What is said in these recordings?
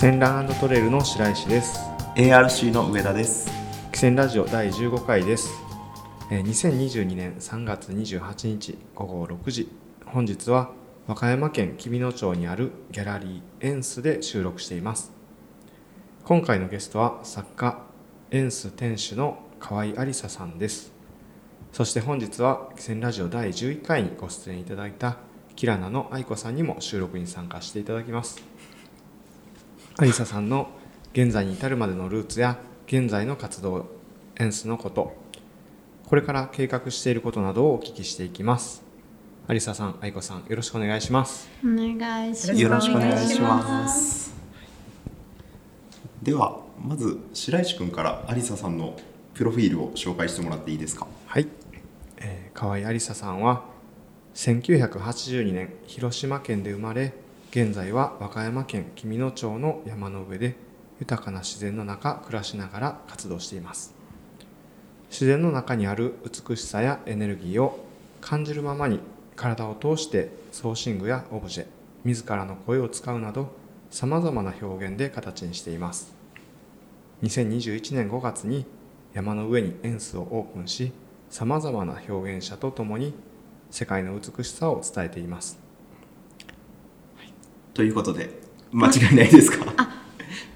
戦ラントレイルの白石です。ARC の上田です。汽船ラジオ第15回です。えー2022年3月28日午後6時。本日は和歌山県紀美野町にあるギャラリーエンスで収録しています。今回のゲストは作家エンス店主の河合有沙さんです。そして本日は汽船ラジオ第11回にご出演いただいたキラナの愛子さんにも収録に参加していただきます有沙さんの現在に至るまでのルーツや現在の活動エンスのことこれから計画していることなどをお聞きしていきます。有沙さん愛子さんよろしくお願いします。お願いします。よろしくお願いします。ではまず白石君から有沙さんのプロフィールを紹介してもらっていいですか？はい、えー、河合有沙さんは1982年広島県で生まれ現在は和歌山県紀美野町の山の上で豊かな自然の中暮らしながら活動しています。自然の中にある美しさやエネルギーを感じるままに体を通してソーシングやオブジェ自らの声を使うなどさまざまな表現で形にしています。2021年5月に山の上にエンスをオープンしさまざまな表現者とともに世界の美しさを伝えています。ということで間違いないですか？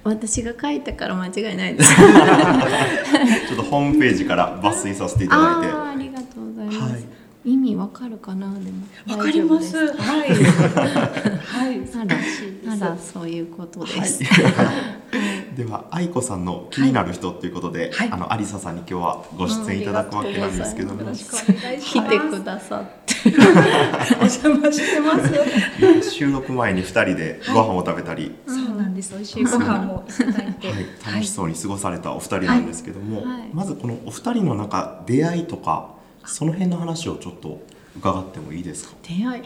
私が書いたから間違いないです。ちょっとホームページから抜粋させていただいてあーありがとうございます。はい意味わかるかな？でも。わかります。はい。はい。ですかならならそういうことです。では愛子さんの気になる人ということで、はいあの有沙さんに今日はご出演いただくわけなんですけども、よろしくお願いし来。てくださって。お邪魔してます。収録前に2人でご飯を食べたり、そうなんです。美味しいご飯もいただいて。はい、楽しそうに過ごされたお二人なんですけども、はいはいまずこのお二人の中出会いとかその辺の話をちょっと伺ってもいいですか？出会い。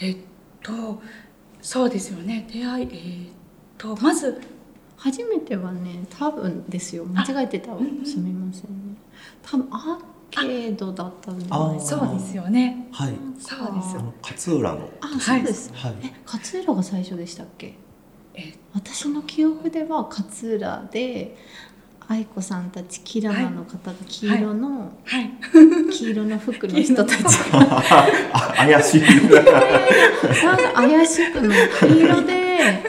えっと、そうですよね。出会い、えーっと、まず、初めてはね多分ですよ。間違えてたらうんうん。すみませんね。多分アーケードだったんじゃないかそうですよね。はい。そうですあの勝浦の。あそうです。はい。え勝浦が最初でしたっけ？え私の記憶では勝浦で愛子さんたちキラナの方が黄色の、はい。黄色の服の人たち。あ 怪しい。なんか怪しくない。黄色で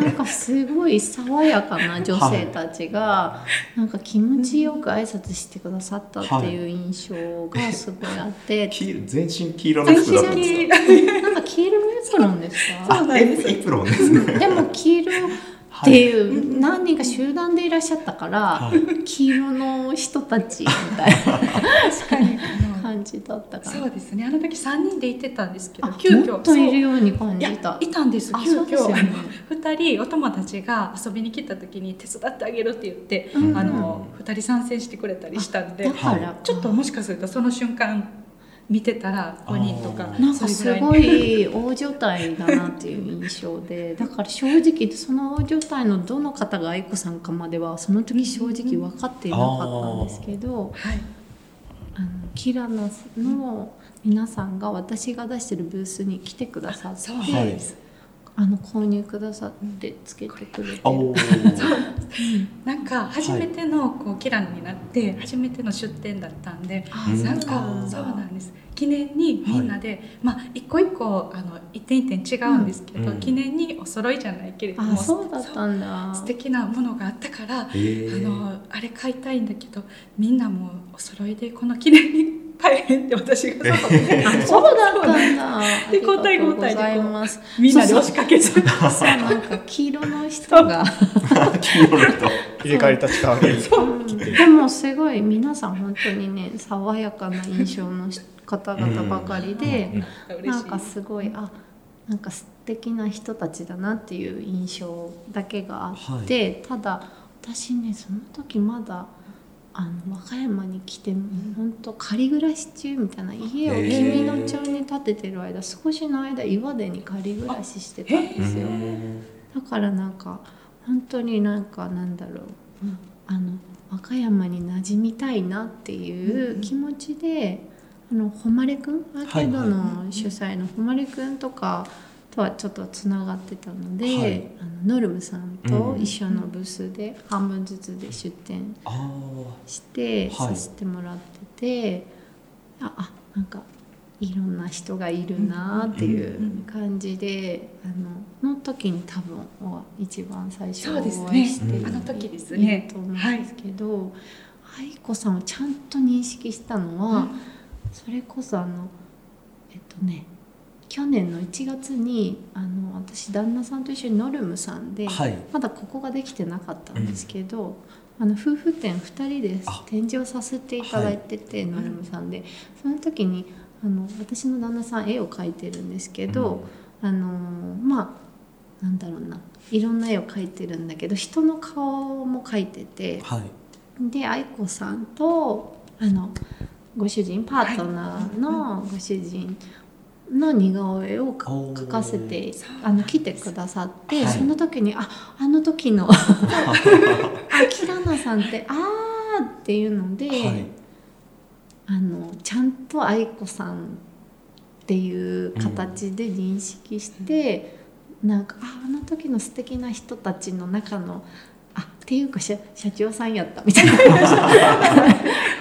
なんかすごい。爽やかな女性たちが、なんか気持ちよく挨拶してくださったってい。う印象がすごい。あって、黄全身黄色の服だったんですかなんか黄色のエプロンですかそうなんですエプロンですねでも黄色っていう何人か集団でいらっしゃったから、はい。黄色の人たちみたいな確かに。あの感じだったから。そうですね。あの時三人で行ってたんですけど、あ急遽。もっといるように感じた。いたんです。あ急遽、ですよね。二人お友達が遊びに来た時に手伝ってあげるって言って、うん。あの二人参戦してくれたりしたんでだから、ちょっともしかするとその瞬間見てたら5人とかなんかすごいい大所帯だなっていう印象で だから正直その大所帯のどの方が愛子さんかまではその時正直分かっていなかったんですけど、はい。あのキラナの皆さんが私が出してるブースに来てくださって、はいです、あの購入くださってつけてくれて。あおー なんか初めてのこうキランになって初めての出店だったんであうん。なんかそうなんです。記念にみんなで、まあ一個一個あの一点一点違うんですけど、うん。記念にお揃いじゃないけれどもあそうだったんだ。素敵なものがあったから、あのあれ買いたいんだけどみんなもお揃いでこの記念に買えへんって私がそうだった。んだ。で交代交代で。みんなで押しかけて。そうなんか黄色の人が、黄色の人。入れ替わり立ち替わりう。んでもすごい皆さん本当にね爽やかな印象の方々ばかりで、なんかすごいあなんか素敵な人たちだなっていう印象だけがあって、ただ私ねその時まだあの和歌山に来て本当仮暮らし中みたいな家をへー紀美野町に建ててる間少しの間岩手に仮暮らししてたんですよ。だからなんか本当になんかなんだろう、あの和歌山に馴染みたいなっていう気持ちで、あの誉くんアーケードの主催の誉くんとかとはちょっとつながってたので、はい。あのノルムさんと一緒のブースで半分ずつで出店あしてはい。させてもらってて、ああなんかいろんな人がいるなっていう感じで、あのの時に多分お一番最初お会いしてねるあの時ですね。と思うんですけど、愛子さんをちゃんと認識したのは、それこそあのえっとね去年の1月にあの私旦那さんと一緒にノルムさんで、あはい。まだここができてなかったんですけど、あの夫婦展2人であ。展示をさせていただいてて、ノルムさんで。その時にあの私の旦那さん絵を描いてるんですけど、あのまあなんだろうな。いろんな絵を描いてるんだけど人の顔も描いててはい。で愛子さんとあのご主人パートナーのご主人の似顔絵を描かせてあの来てくださって、はい。その時にああの時のあキラナさんってあーっていうので、はい。あのちゃんと愛子さんっていう形で認識して、なんかああの時の素敵な人たちの中のあっていうか社社長さんやったみたいな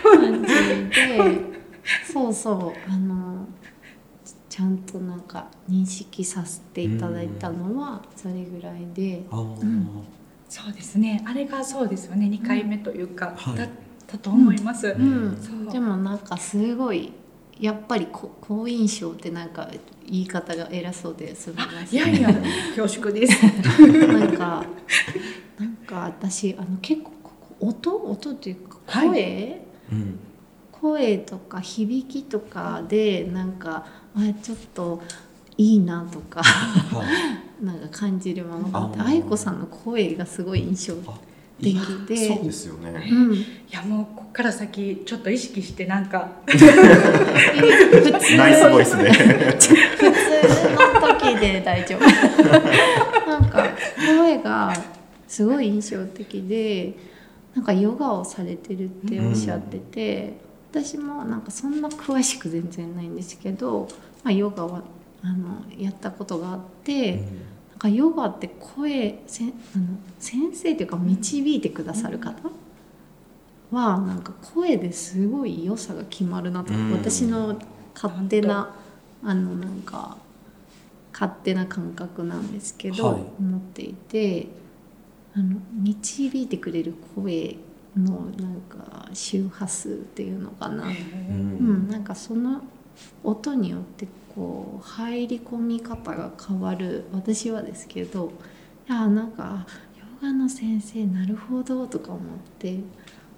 感じでそうそうあのちゃんとなんか認識させていただいたのはそれぐらいで。あー。うんそうですね。あれがそうですよね。2回目というか、はい。だったと思います、うん。でもなんかすごいやっぱりこ好印象ってなんか言い方が偉そうですみませんいやいや恐縮です。なんかなんか私あの結構ここ音？音っていうか声、はい。うん。声とか響きとかでなんかあちょっといいなとかはい。なんか感じるものがあって愛子さんの声がすごい印象あ的で。そうですよね。うん、いやもうこっから先ちょっと意識してなんか。普通ナイスボイスで普通の時で大丈夫。なんか声がすごい印象的でなんかヨガをされてるっておっしゃってて、私もなんかそんな詳しく全然ないんですけど、まあ、ヨガはあのやったことがあって、なんかヨガって声せあの先生というか導いてくださる方はなんか声ですごい良さが決まるなと、うん。私の勝手なあのなんか勝手な感覚なんですけど、はい。思っていてあの導いてくれる声のなんか周波数っていうのかな、ううん。ん、なんかその音によってこう入り込み方が変わる私はですけどいやなんかヨガの先生なるほどとか思って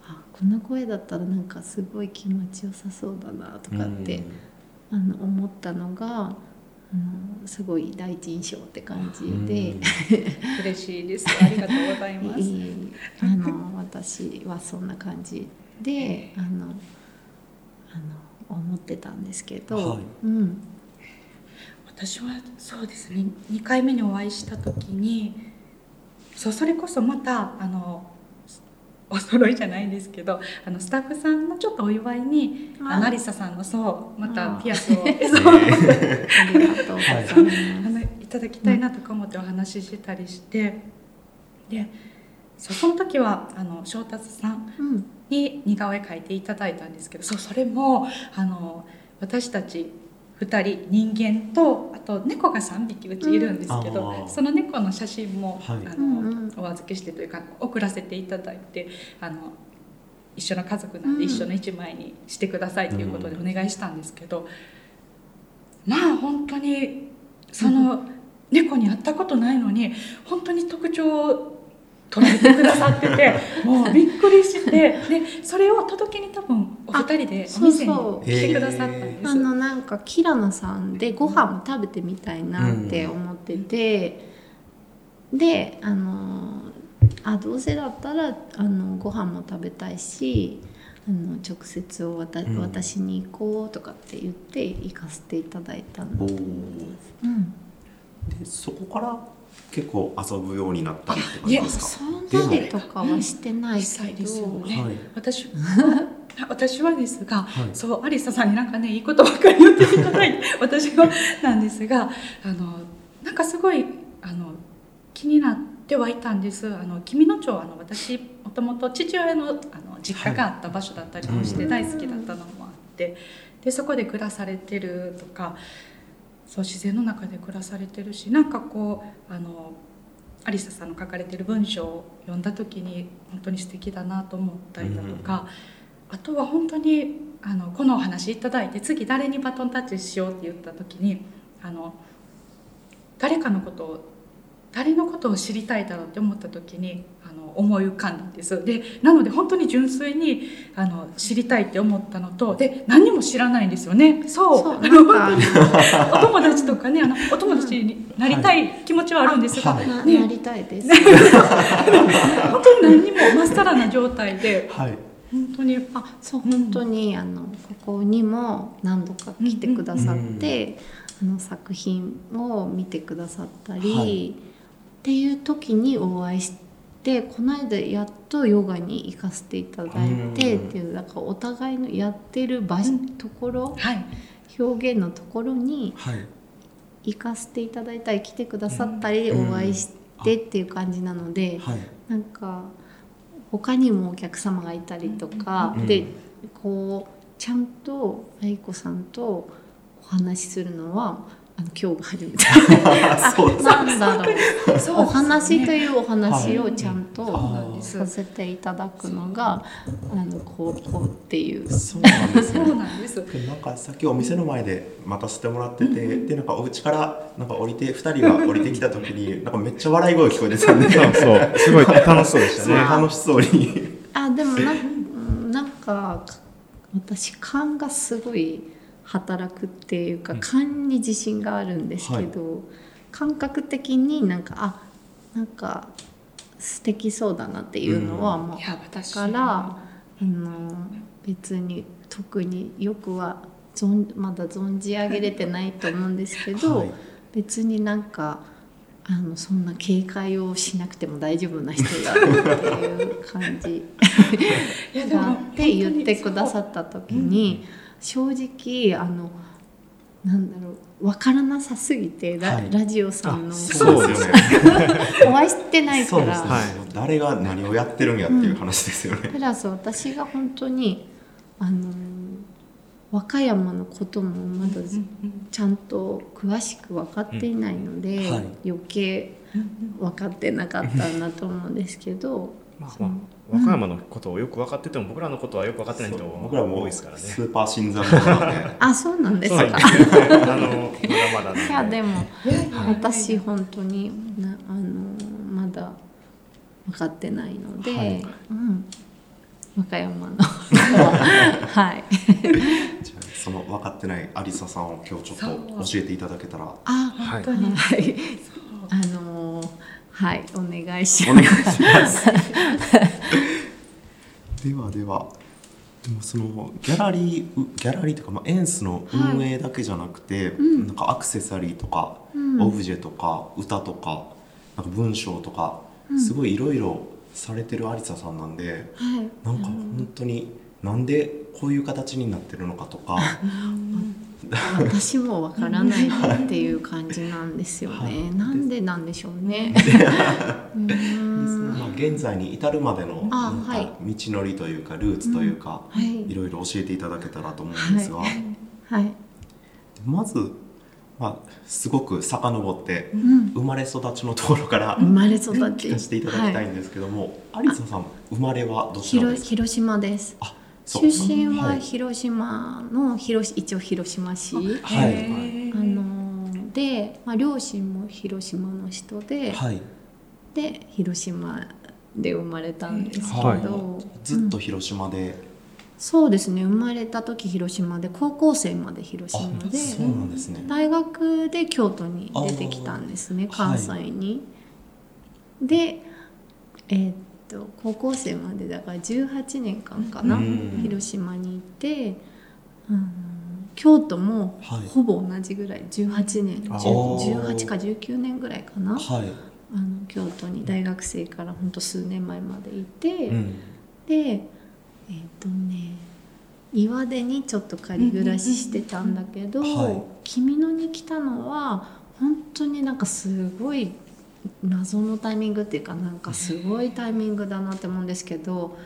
あこの声だったらなんかすごい気持ちよさそうだなとかって、あの思ったのがあのすごい第一印象って感じで。嬉しいです。ありがとうございます。いいあの私はそんな感じであのあの思ってたんですけど、はい。うん、私はそうですね。2回目にお会いした時にそうそれこそまたあのお揃いじゃないんですけどあのスタッフさんのちょっとお祝いにあ。リサさんのそうまたあ。ピアスを あのいただきたいなとか思ってお話ししてたりしてでその時はあの翔達さん。に似顔絵描いていただいたんですけどそうそれもあの私たち2人人間とあと猫が3匹うちいるんですけど、うんその猫の写真も、はい。あのうんうん。お預けしてというか送らせていただいてあの一緒の家族なんでうん。一緒の一枚にしてくださいということでお願いしたんですけど、まあ本当にその猫に会ったことないのに本当に特徴を捉えてくださってて もうびっくりしてでそれを届けに多分お二人でお店に来てくださったんです。あのなんかキラナさんでご飯も食べてみたいなって思ってて、であのあどうせだったらあのご飯も食べたいしあの直接おわたうん。私に行こうとかって言って行かせていただいたんだと思います。うん。でそこから結構遊ぶようになったりって感いやじですか？そんなにとかはしてないけですよど、ねはい。私は 私はですが、はい。そうアリサさんになんかねいいことばっかり言っていただいて 私はなんですがあのなんかすごいあの気になってはいたんです。あの君野町あの私もともと父親のあの実家があった場所だったりもして大好きだったのもあって。でそこで暮らされてるとかそう自然の中で暮らされてるしなんかこうあのアリサさんの書かれてる文章を読んだ時に本当に素敵だなと思ったりだとか、あとは本当にあのこのお話いただいて次誰にバトンタッチしようって言った時にあの誰かのことを誰のことを知りたいだろうって思った時に思い浮かんだんです。でなので本当に純粋にあの知りたいって思ったのとで何も知らないんですよね。そう。お友達とかねあのお友達になりたい気持ちはあるんですが、はい。なね。なりたいです。本当に何にもまっさらな状態ではい。本当にあそう本当にあのここにも何度か来てくださって、あの作品を見てくださったり、はい。っていう時にお会いしてこの間やっとヨガに行かせていただいてうん。っていうだからお互いのやってる場所、うんところはい。表現のところにはい。行かせていただいたり来てくださったりうん。お会いしてっていう感じなので、はい。なんか他にもお客様がいたりとか、うん。でこうちゃんと愛子さんとお話しするのはあの今日が初めて。そうです。なんだ。ろうそうお話とういうお話をちゃんはい。とさせていただくのがあのこうこうっていう。そうなんですね。そうなんです。でなんかさっきお店の前で待たせてもらってて、でなんかお家からなんか降りて2人が降りてきた時に なんかめっちゃ笑い声聞こえてたんで。そうそう。すごい楽しそうでしたね。楽しそうに。あでもななんか私勘がすごい働くっていうかうん。勘に自信があるんですけど、感覚的になんかあなんか素敵そうだなっていうのはうん。も。うあった私から、あの別に特によくは存まだ存じ上げれてないと思うんですけど、はい。別になんかあのそんな警戒をしなくても大丈夫な人だっていう感じ があって言ってくださった時に正直あのなんだろう分からなさすぎてラ,、はい。ラジオさんのあそうですよね。お会いしてないから。ね、はい。誰が何をやってるんやっていう話ですよね、プラス私が本当にあの和歌山のこともまだちゃんと詳しく分かっていないので、うん。はい。余計分かってなかったなと思うんですけど。まあまあ和歌山のことをよく分かってても僕らのことはよく分かってない人僕らも多いですからね。スーパー新参者なんで。あそうなんですか、あのまだまだなんで。いやでもいやい。私本当になあのまだ分かってないので、はい。うん、和歌山の。はい。じゃあその分かってないアリサさんを今日ちょっと教えていただけたら。あはい本当に。はい。そう。あのはいお願いします。します。ではではでもそのギャラリーうギャラリーというか、まあ、エンスの運営だけじゃなくて、ん。なんかアクセサリーとか、うん。オブジェとか歌とかなんか文章とか、うん。すごいいろいろされてるアリサさんなんではい。なんか本当になんでこういう形になってるのかとか 私もわからないっていう感じなんですよね、はい。なんでなんでしょうね。まあ、現在に至るまでの道のりというかルーツというか、はい。いろいろ教えていただけたらと思うんですが、はい、まず、まあ、すごく遡ってうん、生まれ育ちのところから生まれ育ち。聞かせていただきたいはいんですけども、アリサさん生まれはどちらですか？広広島です。あ出身ははい。広島の広一応広島市、はい。あのーで、まあ、両親も広島の人で、はい。で広島で生まれたんですけど、はい。ずっと広島で、そうですね。生まれた時広島で高校生まで広あ島で。そうなんですね。大学で京都に出てきたんですね関西に。でえーっと高校生までだから18年間かな、うん。広島にいて、うん、京都もはい。ほぼ同じぐらい18年あ10ー18か19年ぐらいかなはい、あの京都に大学生からほんと数年前までいて、うん、でえっ、とね岩手にちょっと仮暮らししてたんだけど、はい。君野に来たのは本当になんかすごい謎のタイミングっていうかなんかすごいタイミングだなって思うんですけど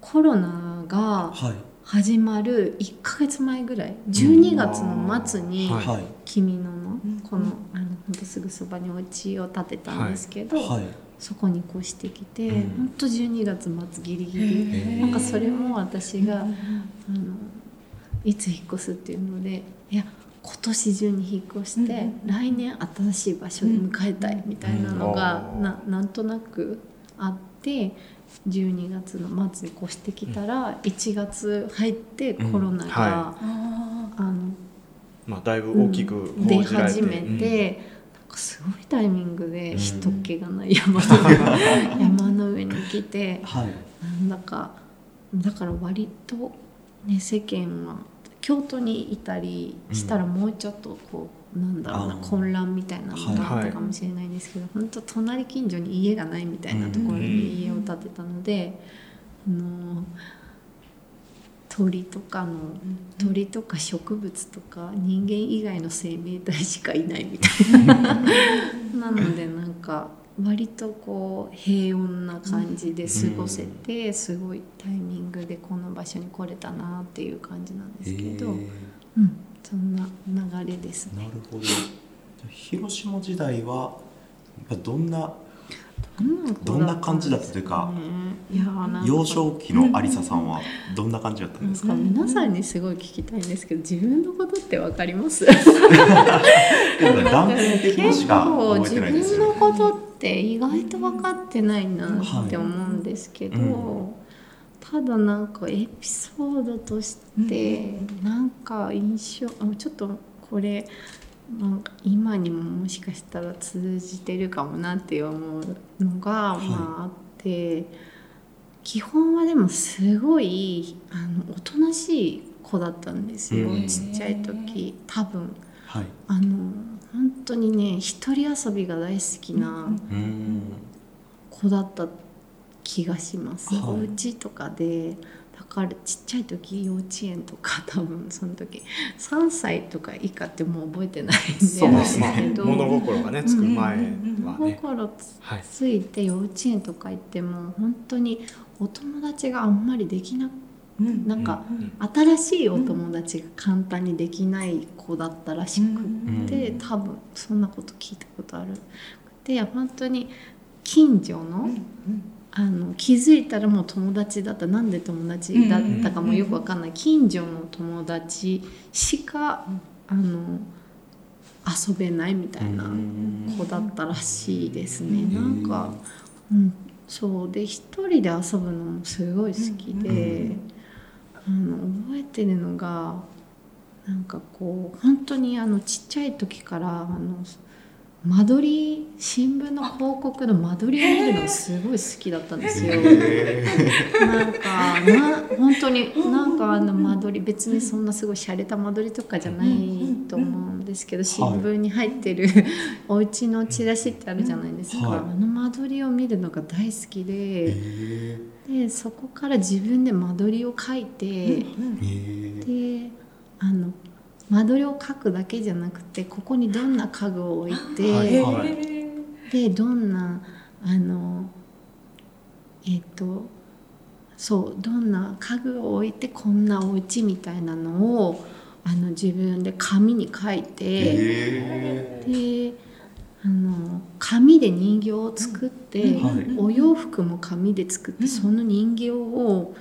コロナがはい。始まる1ヶ月前ぐらい12月の末にはいはい「君の」のうん。このあのほんとすぐそばにお家を建てたんですけど、はい。そこに越してきて、うん。ほんと12月末ギリギへリー。なんかそれも私が、うん。あのいつ引っ越すっていうのでいや今年中に引っ越して、うん来年新しい場所で迎えたいみたいなのが、うんななんとなくあって12月の末に越してきたら、1月入ってコロナが、はああのまあだいぶ大きく出始めて、なんかすごいタイミングでうん。人っ気がない山の上 山の上に来てはい。なんだかだから割と、ね、世間は京都にいたりしたらもうちょっとこう、なんだろうな混乱みたいなのがあっはいたかもしれないんですけど、本当隣近所に家がないみたいなところに家を建てたので、あの鳥とかの鳥とか植物とか人間以外の生命体しかいないみたいな。なのでなんか割とこう平穏な感じで過ごせてすごいタイミングでこの場所に来れたなっていう感じなんですけど、えうん、そんな流れですね。ーなるほど。広島時代はどんなどんな感じだったというかいや幼少期のありささんはどんな感じだったんですか？か皆さんにすごい聞きたいんですけど自分のことってわかります？断片的にしか覚えてないです分のよねことって意外と分かってないなって思うんですけど、はいうん。ただなんかエピソードとしてなんか印象あちょっとこれなんか今にももしかしたら通じてるかもなって思うのが、い。まああって基本はでもすごいあのおとなしい子だったんですよ、うん。ちっちゃい時多分。はい。あの本当にね一人遊びが大好きなうん。子だった気がします、はい。お家とかでだからちっちゃい時幼稚園とか 多分その時3歳とか以下ってもう覚えてないんで。そうですけど。ね物心がねつく前は物ね心つはい。ついて幼稚園とか行っても本当にお友達があんまりできなうん。なんかうん。新しいお友達が簡単にできない子だったらしくん。て、多分そんなこと聞いたことある。で本当に近所の,、あの気づいたらもう友達だった。なんで友達だったかもよくわかんない。近所の友達しかあの遊べないみたいな子だったらしいですね。なんか、うん、そう。で一人で遊ぶのもすごい好きで、あの覚えてるのがなんかこう本当にあのちっちゃい時からあの間取り新聞の広告の間取りを見るのすごい好きだったんですよ。なんかな本当になんかあの間取り別にそんなすごい洒落た間取りとかじゃないと思うんですけど新聞に入ってるお家のチラシってあるじゃないですか、はい。あの間取りを見るのが大好きで。えでそこから自分で間取りを書いて、であの間取りを書くだけじゃなくてここにどんな家具を置いて、はいはい。でどんなあのえっ、とそうどんな家具を置いてこんなお家みたいなのをあの自分で紙に書いて、えであの紙で人形を作って、ーはい。お洋服も紙で作って、その人形を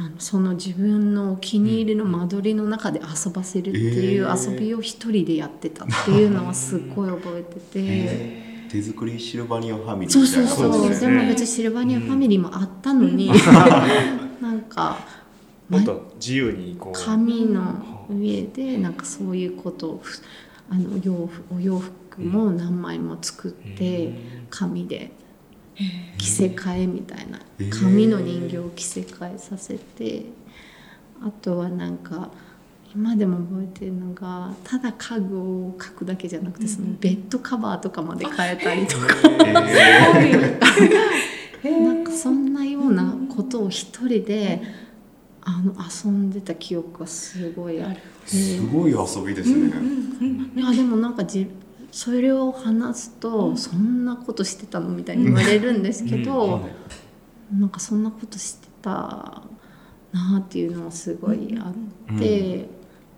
あのその自分のお気に入りの間取りの中で遊ばせるっていうえー。遊びを一人でやってたっていうのはすっごい覚えてて。えー。手作りシルバニアファミリーそうみたいそうそうでな感じでも別にシルバニアファミリーもあったのに、なんか もっと自由にこう。紙の上でなんかそういうことをふあの洋服お洋服も何枚も作って紙で着せ替えみたいな紙の人形を着せ替えさせてあとはなんか今でも覚えてるのがただ家具を描くだけじゃなくてそのベッドカバーとかまで変えたりとか。なんかそんなようなことを一人であの遊んでた記憶がすごいある。すごい遊びですね、いやでもなんかじそれを話すと、そんなことしてたのみたいに言われるんですけど、なんかそんなことしてたなっていうのはすごいあって、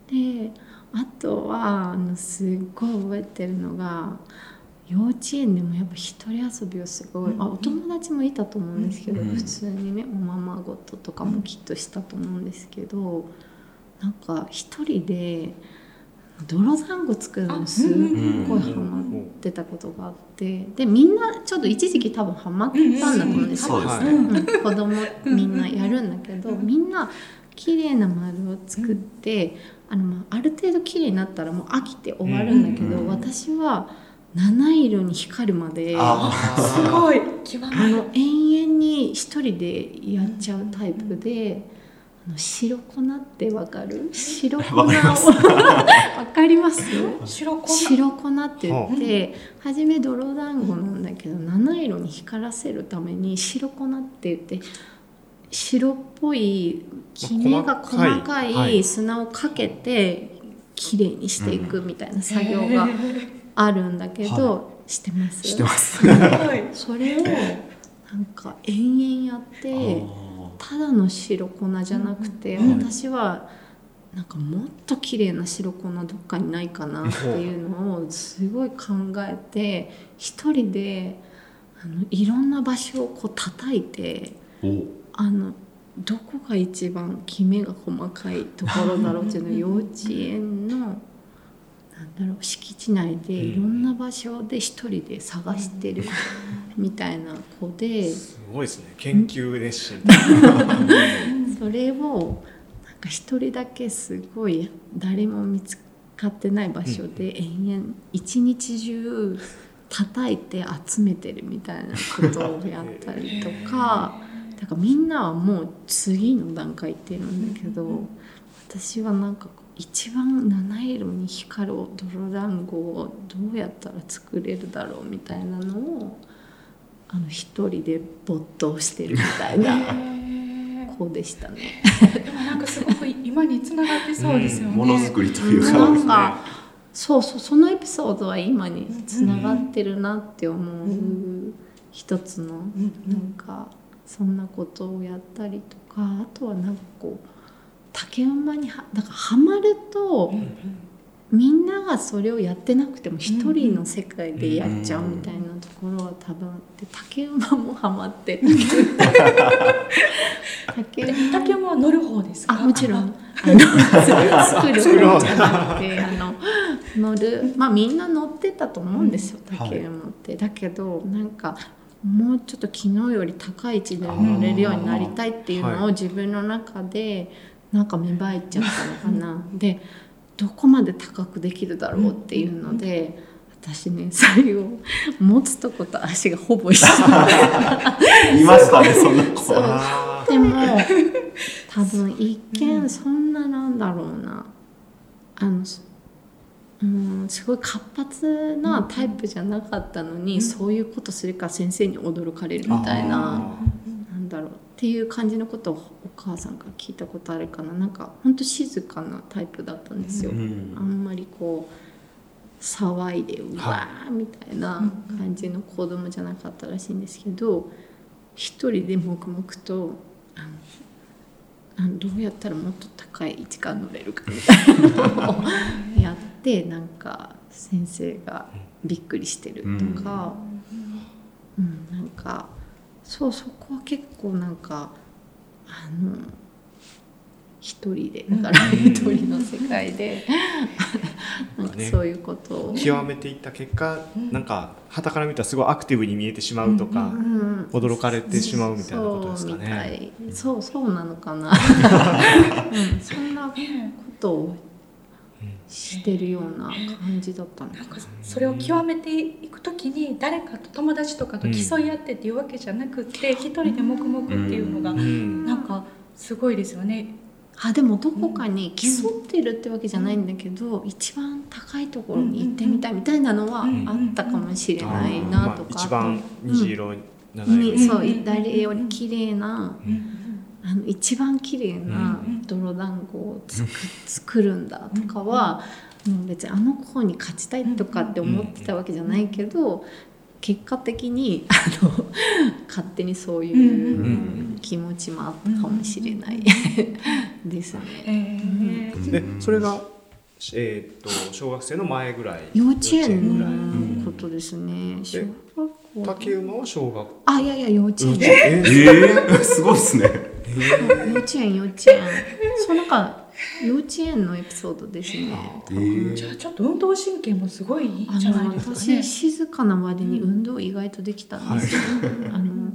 であとはあのすっごい覚えてるのが幼稚園でもやっぱ一人遊びをすごい、あお友達もいたと思うんですけど、普通にねおままごととかもきっとしたと思うんですけどなんか一人で。泥団子作るのすっごいハマってたことがあって。でみんなちょっと一時期多分ハマったんだと思うんですよ、うん、子供みんなやるんだけどみんな綺麗な丸を作ってあの、まあ、ある程度綺麗になったらもう飽きて終わるんだけど私は七色に光るまですごい。あの延々に一人でやっちゃうタイプで。白粉ってわかる？白粉。をわかります 白粉？白粉って言って、初め泥団子なんだけど七色に光らせるために白粉って言って白っぽいきめが細かい砂をかけてきれいにしていくみたいな作業があるんだけど、してます。してます。それをなんか延々やってただの白粉じゃなくて、うん、私はなんかもっと綺麗な白粉どっかにないかなっていうのをすごい考えて一人であのいろんな場所をこう叩いてあのどこが一番きめが細かいところだろうっていうのを 幼稚園の。なんだろう敷地内でいろんな場所で一人で探してるみたいな子で、すごいですね。研究熱心。それをなんか一人だけすごい誰も見つかってない場所で延々一日中叩いて集めてるみたいなことをやったりとかだからみんなはもう次の段階行ってるんだけど私はなんか一番七色に光る泥団子をどうやったら作れるだろうみたいなのをあの一人で没頭してるみたいな。子でしたね。でもなんかすごく今につながってそうですよね。ものづくりというか、なんかそうそうそのエピソードは今につながってるなって思う一つのなんかそんなことをやったりとかあとはなんかこう竹馬にはだからハマると、みんながそれをやってなくても一人の世界でやっちゃうみたいなところは多分で竹馬もハマって竹馬竹馬は乗る方ですか？あもちろんあの作る方じゃなくてあの乗るまあみんな乗ってたと思うんですよ、竹馬って。だけどなんかもうちょっと昨日より高い位置で乗れるようになりたいっていうのを自分の中でなんか芽生えちゃったのかな。でどこまで高くできるだろうっていうので、私ね最後持つとこと足がほぼ一緒。いましたねそんな子でも多分一見そんななんだろうな。あのうんすごい活発なタイプじゃなかったのに、そういうことするから先生に驚かれるみたいななんだろうっていう感じのことをお母さんから聞いたことあるかな。なんかほんと静かなタイプだったんですよ、うん、あんまりこう騒いでうわーみたいな感じの子供じゃなかったらしいんですけど一人で黙々とあのどうやったらもっと高い位置から乗れるかみたいなのをやってなんか先生がびっくりしてるとか、うん、うん、なんか。そうそこは結構なんかあの一人でだから一人の世界でなんかそういうことを、極めていった結果、なんか旗から見たらすごいアクティブに見えてしまうとか、驚かれてしまうみたいなことですかね。そうそうなのかな、うん、そんなことをしてるような感じだったんですか、それを極めていく時に誰かと友達とかと競い合ってっていうわけじゃなくて、うん、一人で黙々っていうのが、うん、なんかすごいですよね。あでもどこかに競ってるってわけじゃないんだけど、うん、一番高いところに行ってみたいみたいなのはあったかもしれないなとか、まあ、一番虹色、にそう誰より綺麗な、あの一番綺麗な泥団子を作作るんだとかはもう別にあの子に勝ちたいとかって思ってたわけじゃないけど、結果的にあの勝手にそういう気持ちもあったかもしれない。ですね。えー。でそれが、えー、と小学生の前ぐらい。幼稚園ぐらいのことですね。小学校竹馬は小学あいやいや幼稚園。ええー、すごいですね幼稚園幼稚園。そうなんか幼稚園のエピソードですね。えー。じゃあちょっと運動神経もすごいいいじゃないのですかね。私。静かな割に運動意外とできたんですよ。あの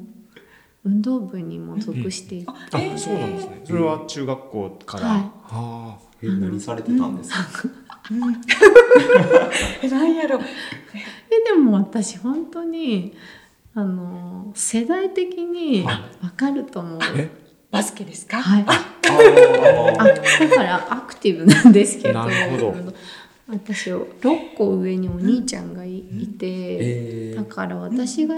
運動部にも属していて、あそうなんですね。それは中学校から、はい。はあ。え何されてたんですか、えなん。やろ。ででも私本当にあの世代的にわかると思う。えバスケですか？はい。ああだからアクティブなんですけど。なるほど。私6個上にお兄ちゃんがい,、て、えだから私が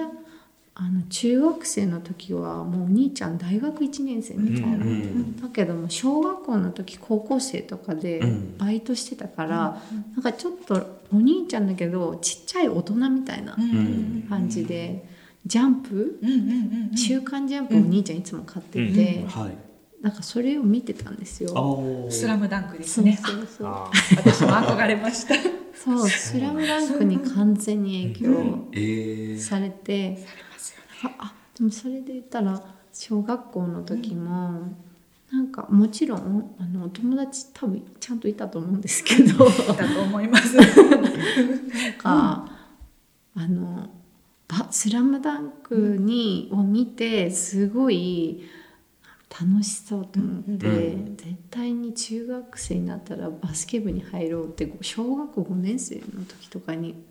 あの中学生の時はもうお兄ちゃん大学1年生みたいな、んだけども小学校の時高校生とかでうん。バイトしてたから、なんかちょっとお兄ちゃんだけどちっちゃい大人みたいなうん。感じで、ジャンプ？うんうんうんうん。週刊ジャンプをお兄ちゃんいつも買ってて、はいなんかそれを見てたんですよ。スラムダンクですそうね。そうそう。あ私も憧れました。そう、スラムダンクに完全に影響えー、されて、ああでもそれで言ったら小学校の時も、なんかもちろんあのお友達多分ちゃんといたと思うんですけど、なんだと思います。か、あのばスラムダンクにを見てすごい楽しそうと思って、うん。絶対に中学生になったらバスケ部に入ろうって小学校5年生の時とかに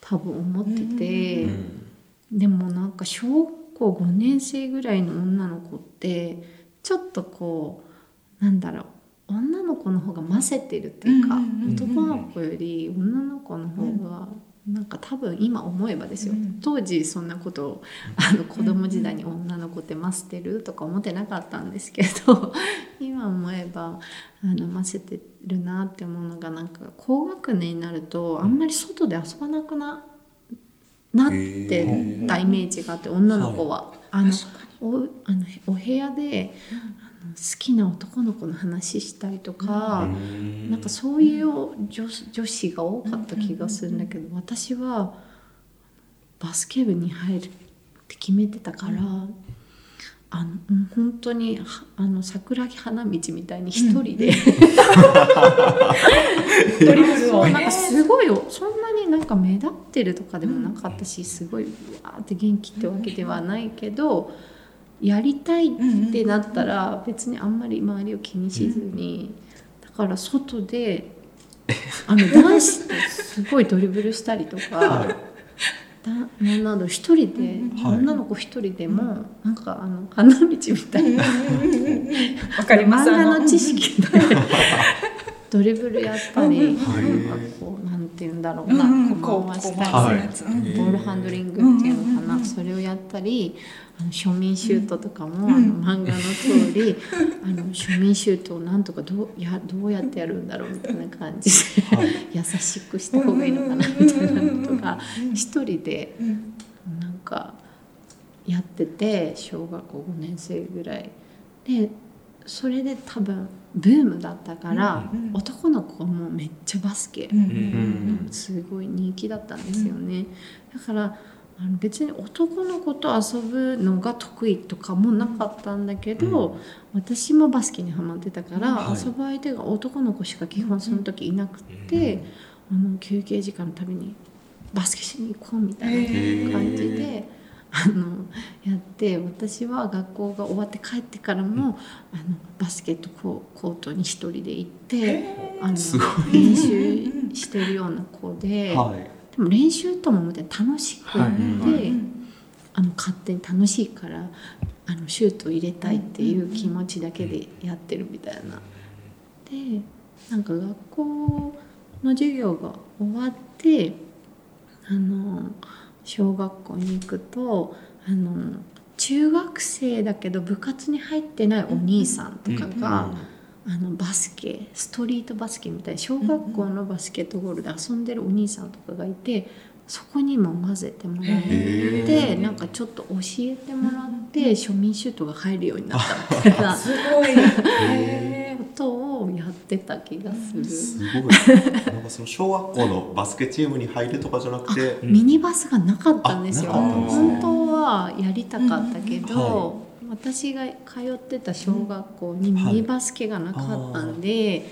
多分思ってて、うん。でもなんか小学校5年生ぐらいの女の子ってちょっとこうなんだろう女の子の方がませてるっていうか、男の子より女の子の方がなんか多分今思えばですよ、うん。当時そんなことをあの子供時代に女の子ってませてるとか思ってなかったんですけど 今思えばあのませてるなって思うのがなんか高学年になるとあんまり外で遊ばなくななってたイメージがあって女の子は。あのおあのお部屋で、好きな男の子の話したりとか、うん。なんかそういう女女子が多かった気がするんだけど、私はバスケ部に入るって決めてたから、あのうん本当にはあの桜木花道みたいに一人で、ドリブルをなんかすごいそんなになんか目立ってるとかでもなかったしすごいうわーって元気ってわけではないけどやりたいってなったら別にあんまり周りを気にしずにだから外であの男子ってすごいドリブルしたりとか。だなんなど一人で、はい。女の子一人でもなんかあの花道みたいなわかります。漫画あの。知識で ドリブルやったり、なんかこうなんて言うんだろうな、うんうんこう回したり、ボールハンドリングっていうのかな、それをやったりあの庶民シュートとかも、あの漫画の通り あの庶民シュートをなんとかどうやどうやってやるんだろうみたいな感じで、優しくした方がいいのかなみたいなのとか一人でなんかやってて小学校5年生ぐらいでそれで多分ブームだったから、うんうん。男の子もめっちゃバスケ、うんうん。すごい人気だったんですよね、だからあの別に男の子と遊ぶのが得意とかもなかったんだけど、私もバスケにハマってたから、はい。遊ぶ相手が男の子しか基本その時いなくって、あの休憩時間のたびにバスケしに行こうみたいな感じで。あのやって私は学校が終わって帰ってからもあのバスケットココートに一人で行ってあの練習してるような子で、はいでも練習とも思って楽しくて、はい。あの勝手に楽しいからあのシュート入れたいっていう気持ちだけでやってるみたいな。でなんか学校の授業が終わってあの小学校に行くとあの中学生だけど部活に入ってないお兄さんとかが、あのバスケストリートバスケみたいな小学校のバスケットボールで遊んでるお兄さんとかがいてそこにも混ぜてもらっへてなんかちょっと教えてもらって庶民シュートが入るようになったみたいなすごいへことをやってた気がする。すごい。なんかその小学校のバスケチームに入るとかじゃなくてミニバスがなかったんですよ。ね。本当はやりたかったけど、うん。うんは私が通ってた小学校にミニバスケがなかったんで、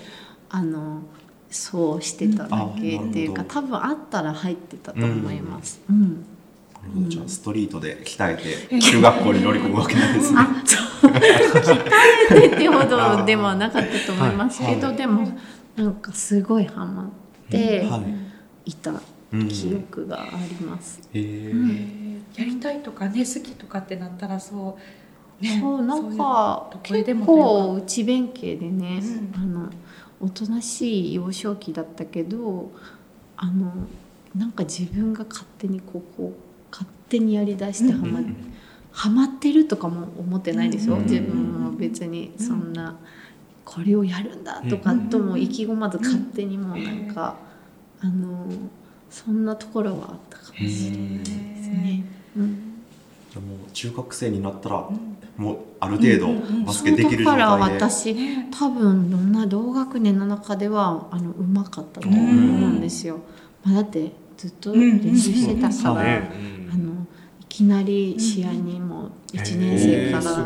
あのそうしてただけっていうか、うんあ多分あったら入ってたと思います。うん。じゃあストリートで鍛えて中学校に乗り込むわけなんですね。あ、そう。鍛えてってほどではなかったと思います。けど、はい。でもなんかすごいハマってはい。いたうん。記憶があります。やりたいとかね好きとかってなったらそうね。そうなんか結構内弁慶でね、うん。あのおとなしい幼少期だったけどあのなんか自分が勝手にここ勝手にやりだしてはま,、うんはまってるとかも思ってないですよ、うん。自分も別にそんな、これをやるんだとかとも意気込まず勝手にもうなんか、あのそんなところはあったかもしれないですね。うん。じゃあもう中学生になったらうんもうある程度うんうんうんバスケできる状その時から態で。私ね多分どんな同学年の中ではあのうまかったと思うんですよ。まあ、だってずっと練習してたから、そうね。あのいきなり試合にも1年生から。あ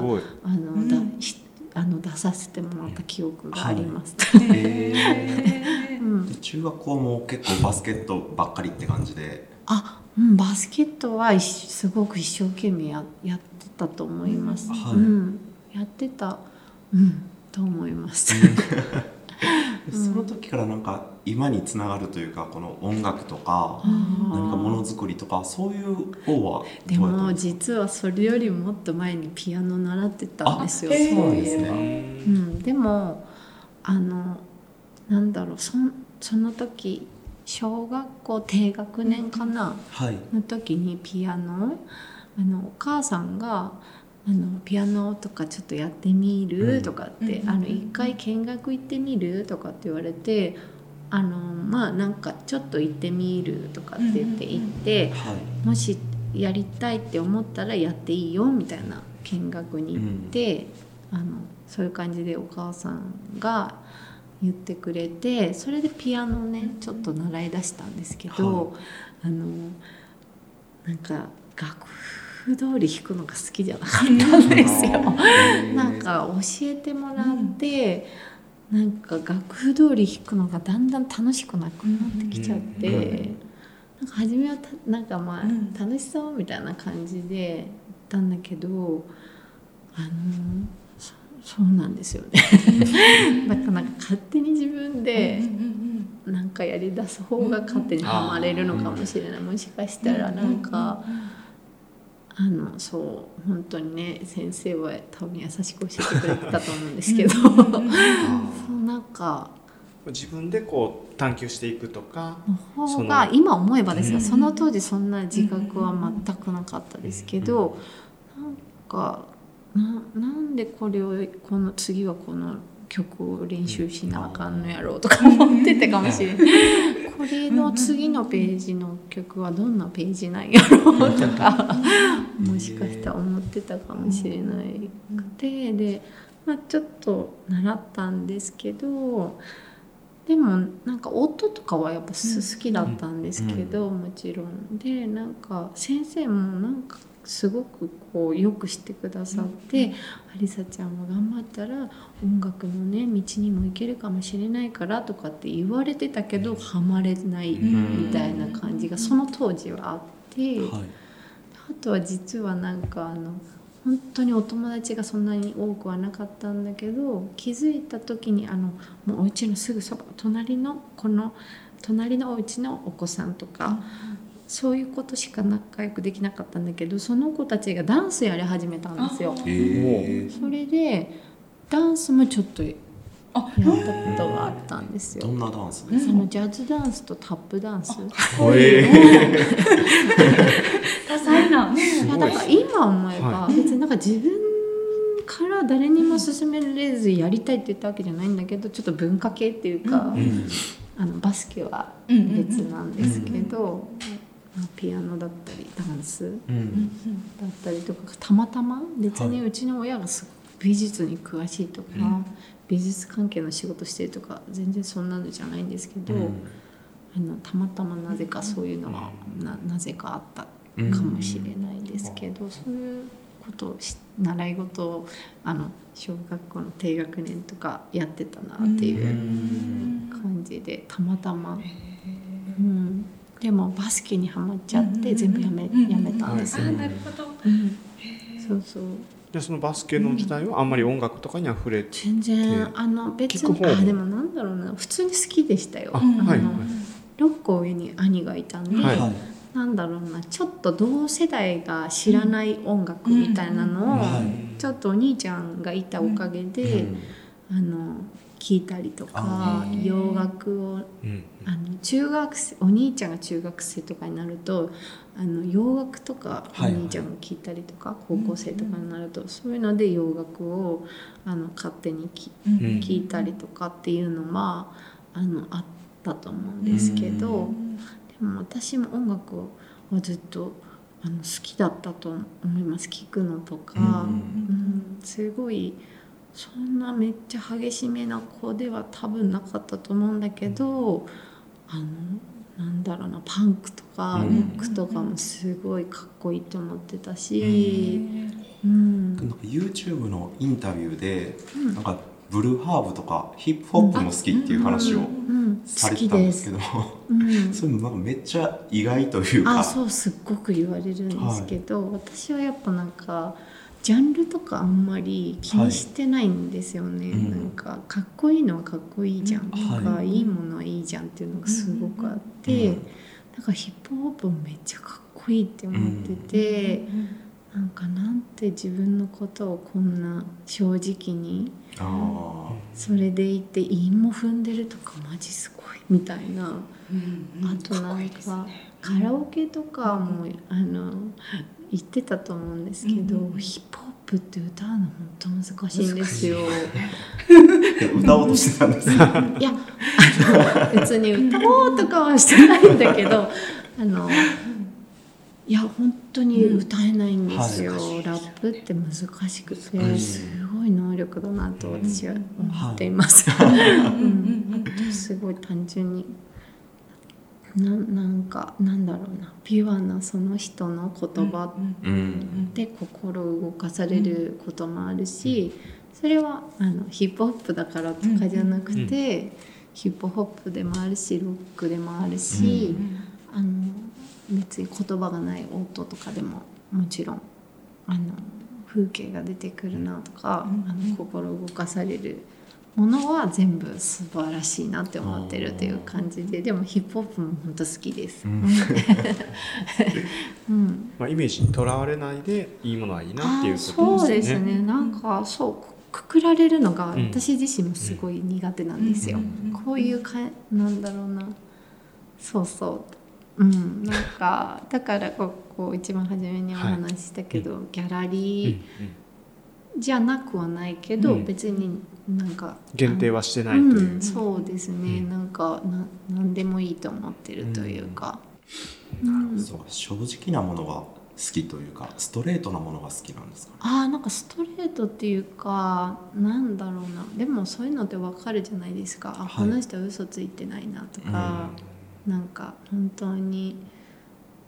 のうんだひあの出させてもらった記憶があります。中学校も結構バスケットばっかりって感じで。あ、うん、バスケットは一すごく一生懸命ややってたと思います。はい。うん、やってた、うん、と思います。その時からなんか今につながるというかこの音楽とか何かものづくりとかそういう方はでも実はそれよりもっと前にピアノ習ってたんですよ。そういえば、そううん、でもあのなんだろうそんその時小学校低学年かなはい。の時にピアノあのお母さんがあのピアノとかちょっとやってみる、うん。とかって、うんあの一回見学行ってみるとかって言われてあのまあなんかちょっと行ってみるとかって言って行って、はい。もしやりたいって思ったらやっていいよみたいな見学に行って、あのそういう感じでお母さんが言ってくれてそれでピアノをねちょっと習い出したんですけど、あのなんか楽譜通り弾くのが好きじゃなかったんですよ。なんか教えてもらって、なんか楽譜通り弾くのがだんだん楽しくなくなってきちゃって、うん。なんか初めはたなんかまあ、うん。楽しそうみたいな感じで行ったんだけどあのそそうなんですよね。だからなんか勝手に自分でなんかやりだす方が勝手にはまれるのかもしれない。もしかしたらなんか。あのそう本当にね先生は多分優しく教えてくれてたと思うんですけど。そうなんか。自分でこう探求していくとか。のその方が今思えばですが、うんその当時そんな自覚は全くなかったですけど、なんかななんでこれをこの次はこの曲を練習しなあかんのやろうとか思ってたかもしれない。これの次のページの曲はどんなページなんやろうとかもしかしたら思ってたかもしれないくて。で、まあ、ちょっと習ったんですけどでもなんか音とかはやっぱす好きだったんですけど、もちろん。でなんか先生もなんかすごくこうよくしてくださって「ありさちゃんも頑張ったら音楽のね道にも行けるかもしれないから」とかって言われてたけどハマれないみたいな感じがその当時はあって。はい。あとは実はなんかあの本当にお友達がそんなに多くはなかったんだけど気づいた時にあのもうお家のすぐそば隣のこの隣のお家のお子さんとか、そういうことしか仲良くできなかったんだけどその子たちがダンスやり始めたんですよ。それでダンスもちょっとやあったことがあったんですよ。どんなダンス？ですそかのジャズダンスとタップダンス。多彩なねい。やだから今思えば別になんか自分かから誰にも勧められずやりたいって言ったわけじゃないんだけどちょっと文化系っていうか、うん。あのバスケは別なんですけど、まあピアノだったりダンスうん。だったりとかたまたま別にうちの親がすごく美術に詳しいとか、うん。美術関係の仕事してるとか全然そんなのじゃないんですけど、あのたまたまなぜかそういうのはななぜかあったかもしれないですけど、そういうことをし習い事をあの小学校の低学年とかやってたなっていう感じでたまたま、うん、でもバスケにはまっちゃって全部やめやめたんですよ。あなるほど。うん。そうそう。でそのバスケの時代はあんまり音楽とかには触れて、全然あの別にあでもなんだろうな。普通に好きでしたよ。ああのはい。はい6個上に兄がいたんで、はい。はい。なんだろうな。ちょっと同世代が知らない音楽みたいなのを、はい。ちょっとお兄ちゃんがいたおかげで、あの聞いたりとかあ洋楽をうんあの中学生お兄ちゃんが中学生とかになるとあの洋楽とかおはい。兄ちゃんが聞いたりとか、高校生とかになると、そういうので洋楽をあの勝手にきうん聞いたりとかっていうのはあのあったと思うんですけど、でも私も音楽はずっとあの好きだったと思います。聞くのとか、うん。うん。すごいそんなめっちゃ激しめな子では多分なかったと思うんだけどあのなんだろうなパンクとかロうん。ックとかもすごいかっこいいと思ってたし、うん。なんか YouTube のインタビューで、うん。なんかブルーハーブとかヒップホップも好きっていう話をうん、されてたんですけど、うん。それもなんかめっちゃ意外というか。あそうすっごく言われるんですけど、私はやっぱなんかジャンルとかあんまり気にしてないんですよね、うん。なんかかっこいいのはかっこいいじゃんとか、、はい。いものはいいじゃんっていうのがすごくあって、うんだからヒップホップもめっちゃかっこいいって思ってて、なんかなんて自分のことをこんな正直にあそれでいて韻も踏んでるとかマジすごいみたいな。あとなんかカラオケとかも、あの言ってたと思うんですけど、うんヒップホップって歌うの本当難しいんですよ。ー 歌おうとしてたんです。よいやあの別に歌おうとかはしてないんだけど あのいや本当に歌えないんですよ、うん。はい。ラップって難しくてすごい能力だなと私は思っています。うん。すごい単純にななんかなんだろうな。ピュアなその人の言葉うんで心を動かされることもあるし、それはあのヒップホップだからとかじゃなくて、ヒップホップでもあるしロックでもあるし、あの別に言葉がない音とかでももちろんあの風景が出てくるなとか、うん。あの心動かされるものは全部素晴らしいなって思ってるという感じででもヒップホップも本当好きです。うん。うん。まあ、イメージにとらわれないでいいものはいいなっていうことでそうですすね。ねなんかそうくくられるのがうん。私自身もすごい苦手なんですよ、うん。こういうかなんだろうな。そうそう。うん。なんかだからこうこう一番初めにお話ししたけど、ギャラうん。リーじゃなくはないけど、うん。別になんか限定はしてないという。うん、そうですね、うん。なんかな何でもいいと思ってるというか、うん。そう正直なものが好きというかストレートなものが好きなんですかね。あーなんかストレートっていうかなんだろうな。でもそういうのってわかるじゃないですか、あはい。この人は嘘ついてないなとか、なんか本当に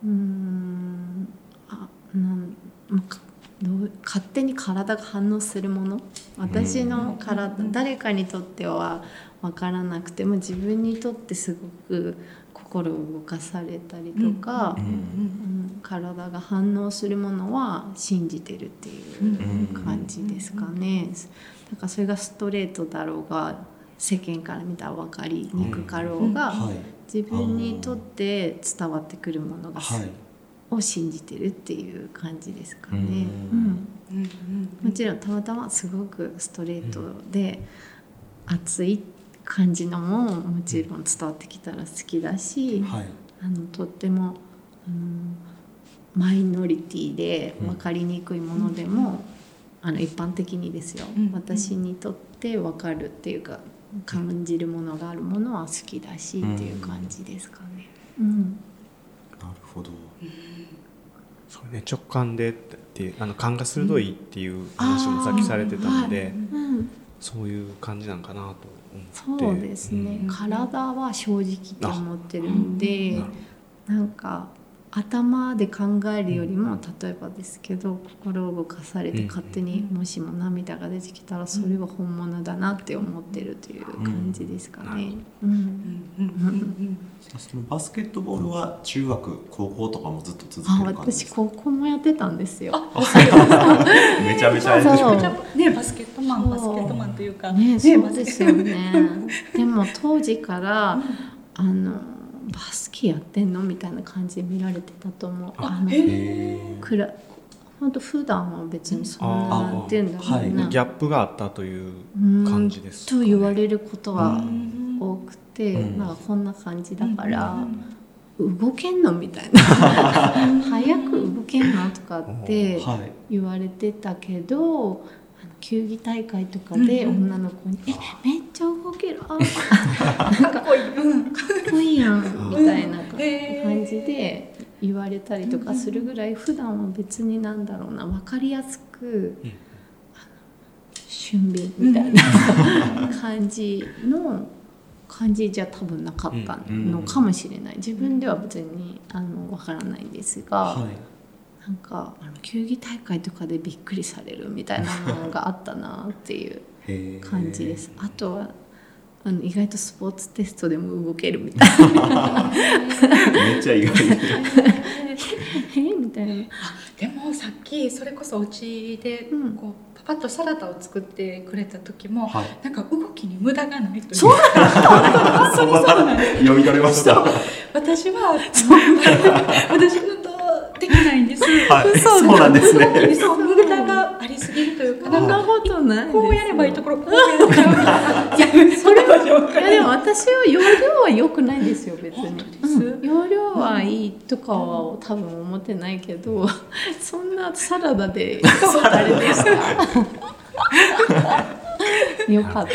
うーんあなんまあかどう勝手に体が反応するもの？私の体、誰かにとっては分からなくても自分にとってすごく心を動かされたりとか、うん。うん体が反応するものは信じてるっていう感じですかね。だからそれがストレートだろうが世間から見たら分かりにくかろうが、はい。自分にとって伝わってくるものが、はいを信じてるっていう感じですかね。うん。うん。もちろんたまたますごくストレートで熱い感じのももちろん伝わってきたら好きだし、はい。あのとっても、あのマイノリティで分かりにくいものでも、あの一般的にですよ、うん。私にとって分かるっていうか感じるものがあるものは好きだしっていう感じですかね。うん。なるほどね直感でっていうあの勘が鋭いっていう話もさっきされてたので、うんそういう感じなんかなと思って。そうですね、うん。体は正直って思ってるん。で、なんか頭で考えるよりも例えばですけど心を動かされてうん。勝手にもしも涙が出てきたらそれは本物だなって思ってるという感じですかね。うん。うん。うん。うん。そのバスケットボールは中学高校とかもずっと続あける感じですか？私高校もやってたんですよ。めちゃめちゃねバスケットマンバスケットマンというかね、バそうですよね。でも当時からあのバスケやってんの？みたいな感じで見られてたと思う。あのくら本当普段は別にそんなあーなんて言うんだろうな、はい。ギャップがあったといううん感じですかとね言われることはうん。多くて、うん。なんかこんな感じだから、うん。動けんの？みたいな。早く動けんの？とかってはい。言われてたけど球技大会とかでうんうん。女の子に「えめっちゃ動ける。あかっこいいうんかっこいいやん」みたいな感じで言われたりとかするぐらい普段は別になんだろうな分かりやすく、俊敏みたいな感じの感じじゃ多分なかったのかもしれない。自分では別にあの分からないんですが、はい。なんかあの球技大会とかでびっくりされるみたいなのがあったなっていう感じです。あとはあの意外とスポーツテストでも動けるみたいな。めっちゃ意外。え？みたいな。でもさっきそれこそお家でうん。こうパパッとサラダを作ってくれた時も、はい。なんか動きに無駄がないというそう本当にそうなんです。読み取れました。私は私運動できないんです。はい。そうなんですね。そう無駄がありすぎるというか。なんかこうやればいいところこうやっちゃういやそれはいやでも私は容量は良くないですよ別に。容量はいいとかは多分思ってないけどそんなサラダで。よかった。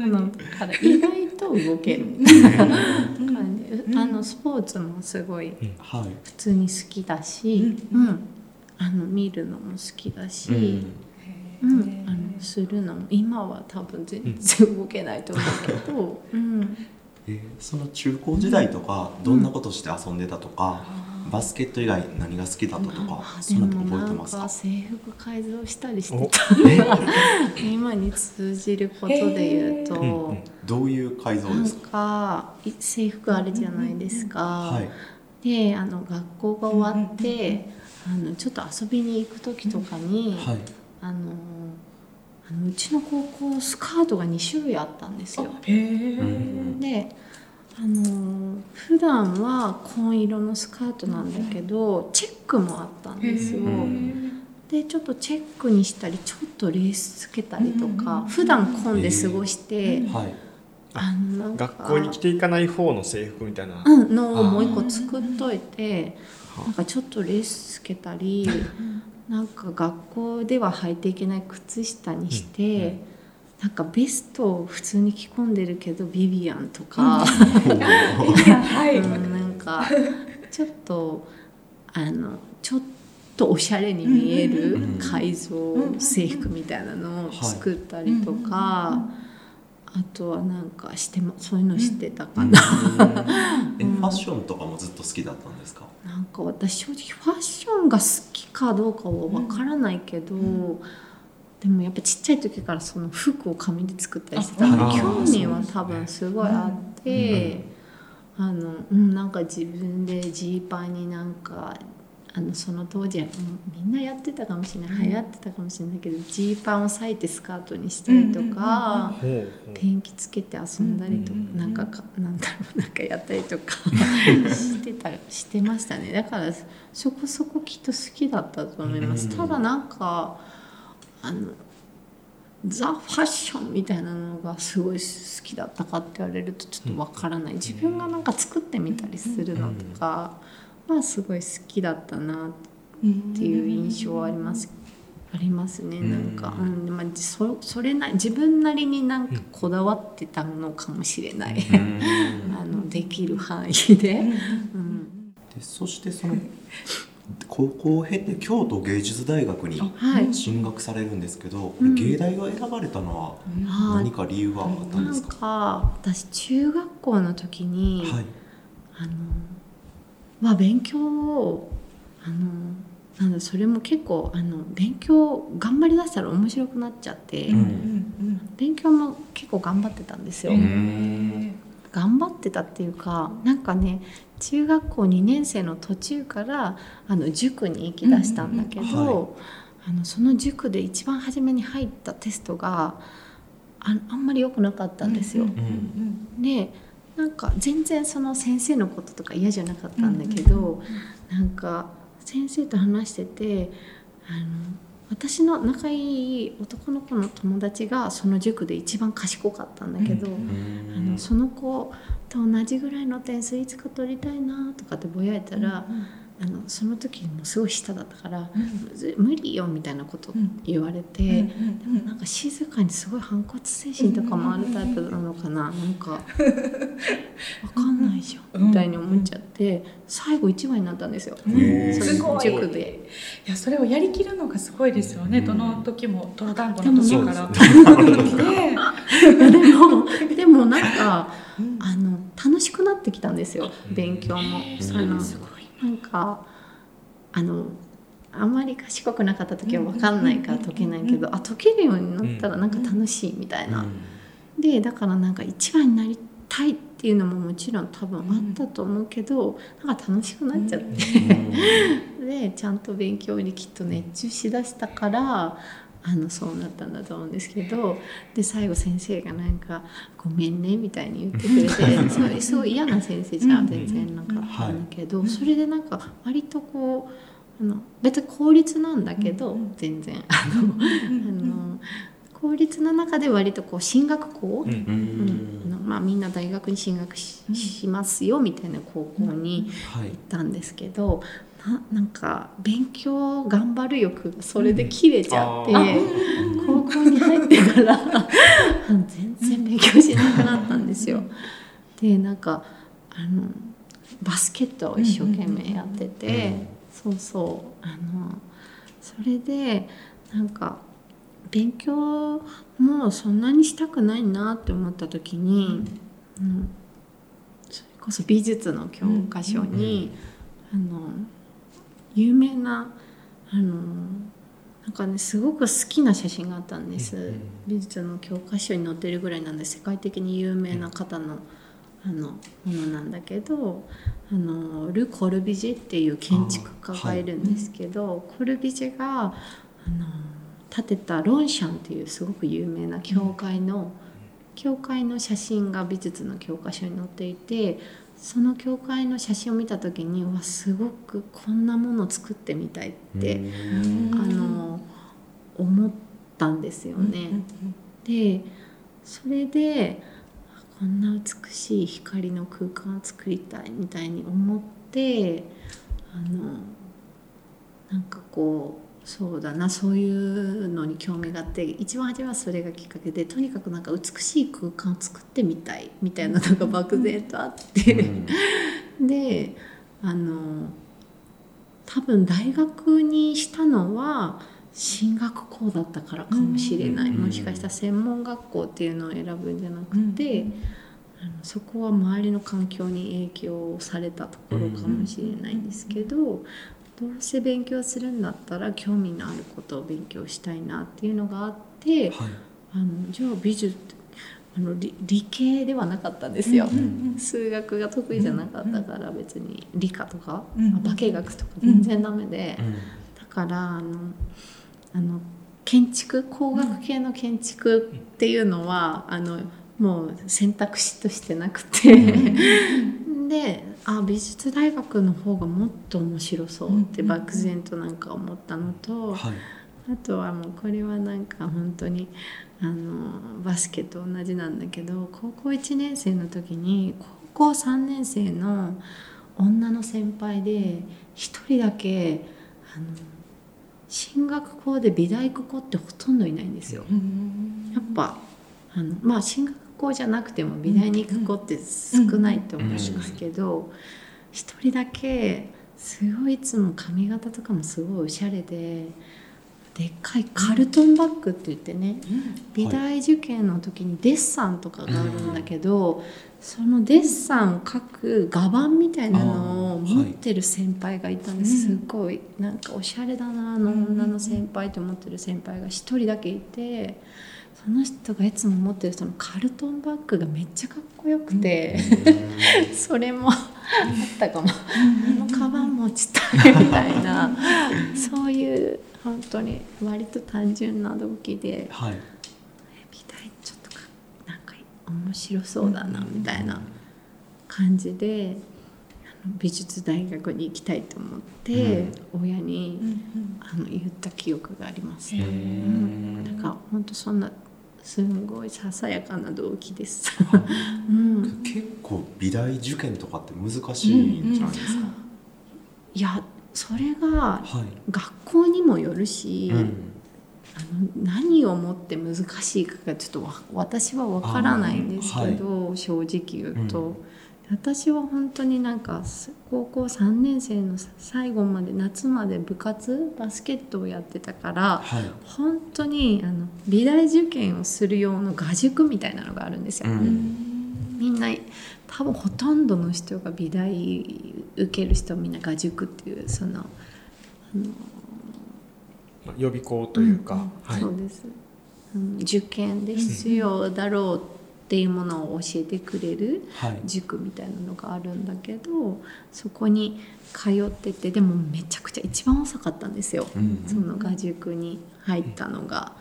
なのから意外と動けるあのスポーツもすごいはい普通に好きだし、ううんあの見るのも好きだし、うん。うん、あのするのも今は多分全然動けないと思うけど、うん、えーその中高時代とかどんなことして遊んでたとか、バスケット以外何が好きだったとかあそんなの覚えてますか？か制服改造した。りしてお。た 今に通じることで言うと、うんうん。どういう改造ですか？かい制服あるじゃないですか。はい。であの学校が終わって、あのちょっと遊びに行く時とかに、はい。あのあのうちの高校スカートが2種類あったんですよ。であの普段は紺色のスカートなんだけどチェックもあったんですよ。うんでちょっとチェックにしたりちょっとレースつけたりとか、うん。普段紺で過ごして、はい。あのなんか学校に着ていかない方の制服みたいな、うん、のをもう一個作っといてなんかちょっとレースつけたりなんか学校では履いていけない靴下にして、うん。うん。なんかベストを普通に着込んでるけどビビアンとか、なんかちょっとあのちょっとおしゃれに見えるうん。改造制服みたいなのを作ったりとか。あとはなんかしてもそういうのしてたかな、えファッションとかもずっと好きだったんですか？なんか私正直ファッションが好きかどうかはわからないけど、でもやっぱちっちゃい時からその服を紙で作ったりしてたからあはい興味は多分すごいあって、あのうんなんか自分でジーパンになんかあのその当時はうんみんなやってたかもしれない、流行ってたかもしれないけどジーパンを裂いてスカートにしたりとか。ペンキつけて遊んだりとか、うん。なんかかなんだろうなんかやったりとか してたしてましたね。だからそこそこきっと好きだったと思います、うん。ただなんかあのザ・ファッションみたいなのがすごい好きだったかって言われるとちょっとわからない。自分がなんか作ってみたりするのとかはすごい好きだったなっていう印象はあります。ありますねなんか、うんまあ、そそれな自分なりになんかこだわってたのかもしれない、あのできる範囲で。うん。でそしてその高校を経て京都芸術大学にはい。進学されるんですけど、こうん。れ芸大が選ばれたのははい。何か理由があったんなんですか、か私中学校の時に、はい。あのまあ勉強をあのなんだそれも結構あの勉強頑張りだしたら面白くなっちゃって、うん。勉強も結構頑張ってたんですよ、ん。頑張ってたっていうかなんかね中学校2年生の途中からあの塾に行きだしたんだけど、うんうんはい。あのその塾で一番初めに入ったテストがああんまり良くなかったんですよ。でなんか全然その先生のこととか嫌じゃなかったんだけど、なんか先生と話しててあの私の仲いい男の子の友達がその塾で一番賢かったんだけど、あのその子と同じぐらいの点数いつか取りたいなとかってぼやいたら、あのその時もすごい下だったから、無理よみたいなこと言われて、でもなんか静かにすごい反骨精神とかもあるタイプなのかな、なんかわかんないじゃんみたいに思っちゃって最後一番になったんですよ。へー。それすごい。塾で。いやそれをやりきるのがすごいですよね、うん。どの時も泥団子の時から。いねやでもでもなんか うん。あの楽しくなってきたんですよ勉強も。なんかあのあんまり賢くなかった時は分かんないから解けないけどあ解けるようになったらなんか楽しいみたいな。でだからなんか一番になりたいっていうのももちろん多分あったと思うけど、なんか楽しくなっちゃって、でちゃんと勉強にきっと熱中しだしたからあのそうなったんだと思うんですけどで最後先生がなんか「ごめんね」みたいに言ってくれて それすごい嫌な先生じゃうん全然なんかったんだけど、それでなんか割とこうあの別に公立なんだけど、全然あの。あの公立の中で割とこう進学校、うんまあ、みんな大学に進学し,、しますよみたいな高校にはい。行ったんですけどななんか勉強頑張る欲がそれで切れちゃって、うん。あ高校に入ってから全然勉強しなくなったんですよ。でなんかあのバスケットを一生懸命やってて、そうそうあのそれでなんか勉強もそんなにしたくないなって思った時に、うん。それこそ美術の教科書に、あの有名なあのなんかねすごく好きな写真があったんです、うん美術の教科書に載ってるぐらいなんで世界的に有名な方のあのものなんだけどあのル・コルビジェっていう建築家がいるんですけど、コルビジェがあの建てたロンシャンっていうすごく有名な教会の、教会の写真が美術の教科書に載っていてその教会の写真を見た時にわすごくこんなものを作ってみたいって、あの思ったんですよね。でそれであこんな美しい光の空間を作りたいみたいに思ってあのなんかこうそうだなそういうのに興味があって一番初めはそれがきっかけでとにかくなんか美しい空間を作ってみたいみたいなのが漠然とあって。であの多分大学にしたのは進学校だったからかもしれない、うん。もしかしたら専門学校っていうのを選ぶんじゃなくて、あのそこは周りの環境に影響されたところかもしれないんですけど、どうせ勉強するんだったら興味のあることを勉強したいなっていうのがあって、はい。あのじゃあ美術あの理理系ではなかったんですよ、数学が得意じゃなかったから別に理科とか、うん化学とか全然ダメで、だからあのあの建築工学系の建築っていうのは、あのもう選択肢としてなくて、であ美術大学の方がもっと面白そうって漠然となんか思ったのと。はいあとはもうこれはなんか本当にあのバスケと同じなんだけど高校1年生の時に高校3年生の女の先輩で一人だけあの進学校で美大行く子ってほとんどいないんですよ。やっぱあのまあ進学校じゃなくても美大に行く子って少ないと思うんですけど一人だけすごいいつも髪型とかもすごいおしゃれででっかいカルトンバッグって言ってね美大受験の時にデッサンとかがあるんだけどそのデッサンを描く画板みたいなのを持ってる先輩がいたんです、すごいなんかおしゃれだなあの女の先輩と思ってる先輩が一人だけいて。その人がいつも持ってるそのカルトンバッグがめっちゃかっこよくて、それもあったかも、あのカバン持ちたいみたいな。そういう本当に割と単純な動機で、はい。美大ちょっとかなんか面白そうだなみたいな感じであの美術大学に行きたいと思って、親に、あの言った記憶があります。うん、なんか本当そんなすんごいささやかな動機です。うん、結構美大受験とかって難しいん。じゃないですか、いやそれがはい。学校にもよるし、うん。あの何をもって難しいかがちょっとわ私は分からないんですけど、正直言うと、うん私は本当になんかす高校3年生の最後まで夏まで部活バスケットをやってたからはい。本当にあの美大受験をする用の画塾みたいなのがあるんですよ。うん。みんな多分ほとんどの人が美大受ける人はみんな画塾っていうそのまあ予備校というか、はい。そうです、うん、受験で必要だろうっていうものを教えてくれるはい。塾みたいなのがあるんだけどそこに通っててでもめちゃくちゃ一番遅かったんですよ、うん。その画塾に入ったのが。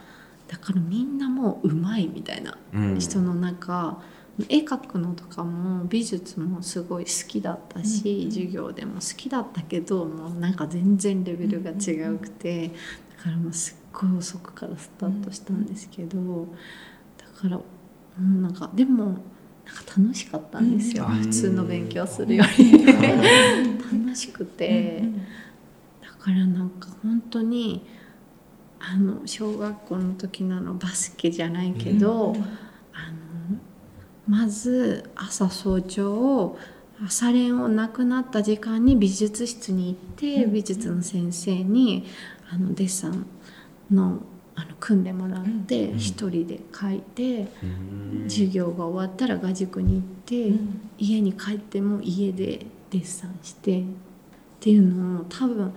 だからみんなもううまいみたいなうん。人の中、絵描くのとかも美術もすごい好きだったし、授業でも好きだったけどもうなんか全然レベルが違うくて、だからもうすっごい遅くからスタートしたんですけど、だからもうなんかでもなんか楽しかったんですよ、うん。普通の勉強するより。楽しくて、だからなんか本当にあの小学校の時のあのバスケじゃないけど、あのまず朝早朝朝練をなくなった時間に美術室に行って、美術の先生にあのデッサンのあの組んでもらってん。一人で描いて、うん。授業が終わったら画塾に行って、家に帰っても家でデッサンしてっていうのを多分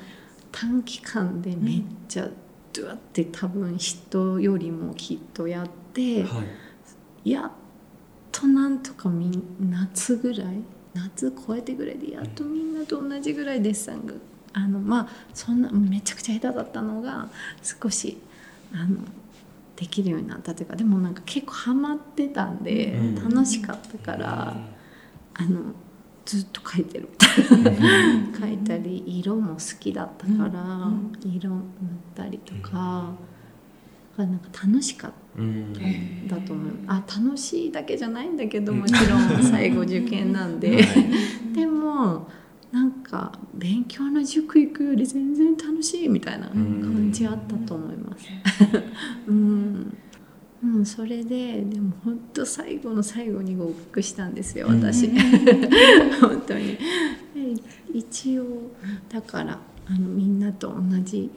短期間でめっちゃドゥワって多分人よりもきっとやって。はい。やっとなんとかみん夏ぐらい夏超えてぐらいでやっとみんなと同じぐらいデッサンがあのまあそんなめちゃくちゃ下手だったのが少しあのできるようになったというかでもなんか結構ハマってたんで、うん。楽しかったから、あのずっと描いてるみたいな。描いたり色も好きだったから、色塗ったりとか、なんか楽しかった。うん。だと思う。あ楽しいだけじゃないんだけどもちろん最後受験なんで。でもなんか勉強の塾行くより全然楽しいみたいな感じあったと思います。うん。うん、それででも本当最後の最後に合格したんですよ私。本当に。で一応だからあのみんなと同じ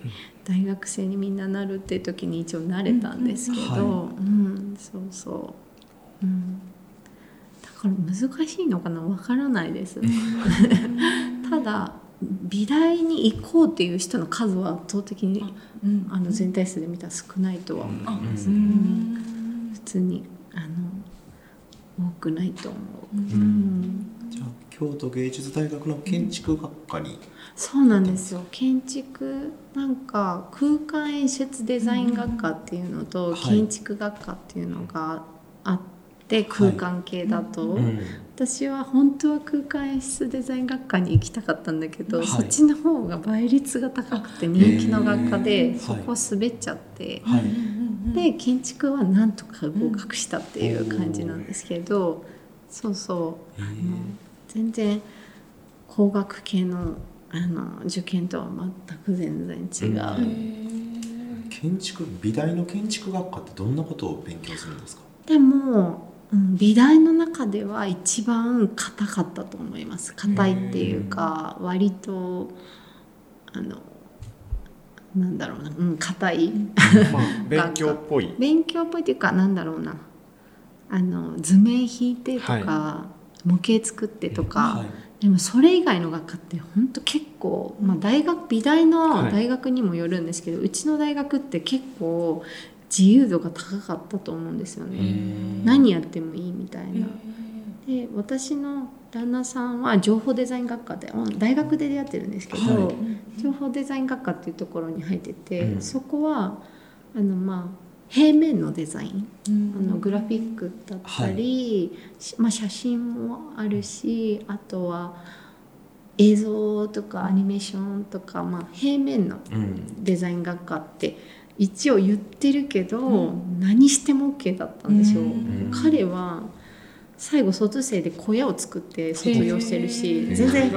大学生にみんななるって時に一応なれたんですけど、うん。はうんそうそう、うん、だから難しいのかなわからないですただ美大に行こうっていう人の数は圧倒的にあの全体数で見たら少ないとは思います、うん。普通にあの多くないと思う、うん。じゃあ京都芸術大学の建築学科に。そうなんですよ。建築なんか空間演出デザイン学科っていうのとはい。建築学科っていうのがあって空間系だと、うん。私は本当は空間演出デザイン学科に行きたかったんだけど、はい。そっちの方が倍率が高くて人気の学科へで、ーそこ滑っちゃって、はい。で建築はなんとか合格したっていう感じなんですけど、そうそう。あの全然工学系のあの受験とは全く全然違う、建築美大の建築学科ってどんなことを勉強するんですか？でも、うん、美大の中では一番硬かったと思います。硬いっていうか割とあのなんだろうな。うん硬い。まあ勉強っぽい。勉強っぽいっていうかなんだろうな。あの図面引いてとか、は模型作ってとか、はい。でもそれ以外の学科って本当結構、まあ、大学美大のはい。大学にもよるんですけど、うちの大学って結構自由度が高かったと思うんですよね。何やってもいいみたいな。で私の旦那さんは情報デザイン学科でうん大学で出会ってるんですけど、はい。情報デザイン学科っていうところに入ってて、うん。そこはあのまあ平面のデザインあのグラフィックだったり、しまあ、写真もあるしあとは映像とかアニメーションとか、まあ、平面のうん。デザイン学科って一応言ってるけど、何しても OK だったんですよ。うん。彼は最後卒生で小屋を作って卒業してるし全然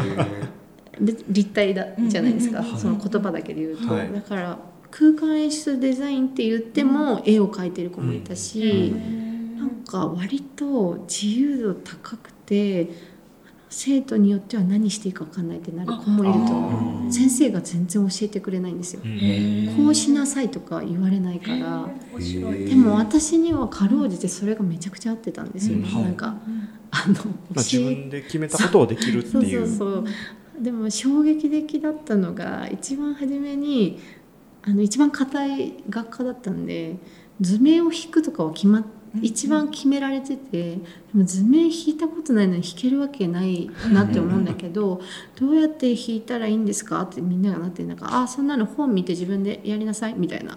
で立体だじゃないですか、うんうんうん。その言葉だけで言うと、はい。だから空間演出デザインって言っても絵を描いてる子もいたし、なんか割と自由度高くて生徒によっては何していいか分かんないってなる子もいると思あう先生が全然教えてくれないんですよ、こうしなさいとか言われないから。でも私にはかろうじてそれがめちゃくちゃ合ってたんですよ。ね、うん。はい。なんかあのまあ、自分で決めたことをできるっていうそうそう。でも衝撃的だったのが一番初めにあの一番硬い学科だったんで図面を引くとかは決まっ一番決められててでも図面引いたことないのに引けるわけないなって思うんだけどどうやって引いたらいいんですか？ってみんながなってなんかあそんなの本見て自分でやりなさいみたいな。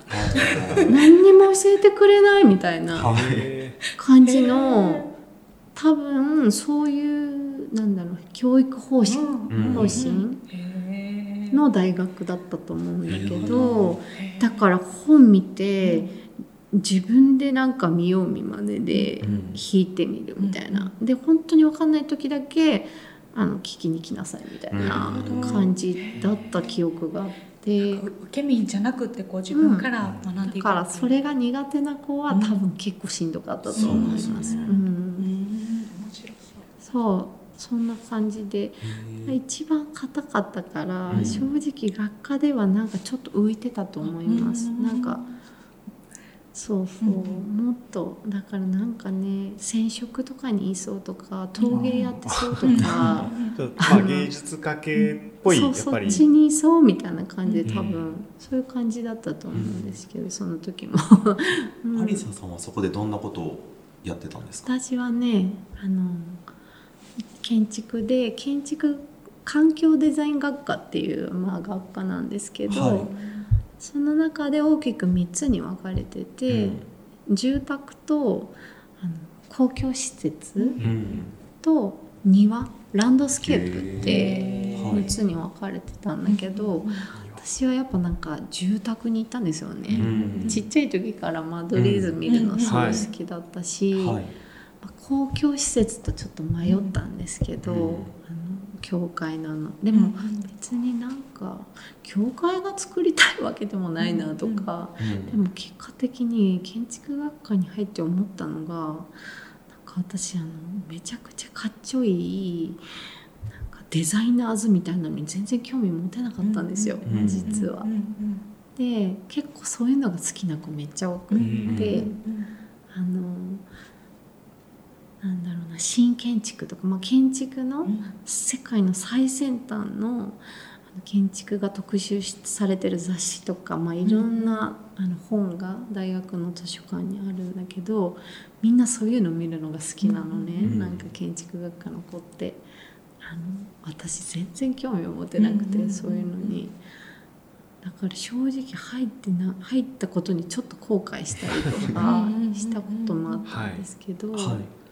何にも教えてくれないみたいなへ感じの多分そういうなんだろう教育方針うん。方針の大学だったと思うんだけどだから本見て自分でなんか見よう見まねでうん。弾いてみるみたいな。で本当に分かんない時だけあの聞きに来なさいみたいなうん感じだった記憶があって。受け身じゃなくてこう自分から学んでいくだからそれが苦手な子は多分結構しんどかったと思います。そうそんな感じで。一番硬かったから、うん。正直学科ではなんかちょっと浮いてたと思います、うん。なんかそうそう、うんもっとだからなんかね染色とかにいそうとか陶芸やってそうとか、ーちょっとまあ芸術家系っぽいやそうっぱり。そっちにいそうみたいな感じで多分、うん。そういう感じだったと思うんですけど、その時も、うん。アリサさんはそこでどんなことをやってたんですか？私はねあの建築で建築環境デザイン学科っていう、まあ、学科なんですけど、はいその中で大きく3つに分かれてて、住宅とあの公共施設うん。と庭ランドスケープってへー。3つに分かれてたんだけど、私はやっぱなんか住宅に行ったんですよね。うん。ちっちゃい時から間取り図見るのすごい好きだったし、は公共施設とちょっと迷ったんですけど、うん教会なの。でも別になんか教会が作りたいわけでもないなとか、うんでも結果的に建築学科に入って思ったのがなんか私あのめちゃくちゃかっちょいいなんかデザイナーズみたいなのに全然興味持てなかったんですよ、うん実は。で結構そういうのが好きな子めっちゃ多くって、うん。あのなんだろうな新建築とか、まあ、建築の世界の最先端の建築が特集しされてる雑誌とか、まあ、いろんな、あの本が大学の図書館にあるんだけどみんなそういうの見るのが好きなのね、うん。なんか建築学科の子って。あの私全然興味を持てなくて、うん。そういうのに。だから正直入ってな入ったことにちょっと後悔したりとかしたこともあったんですけど、はい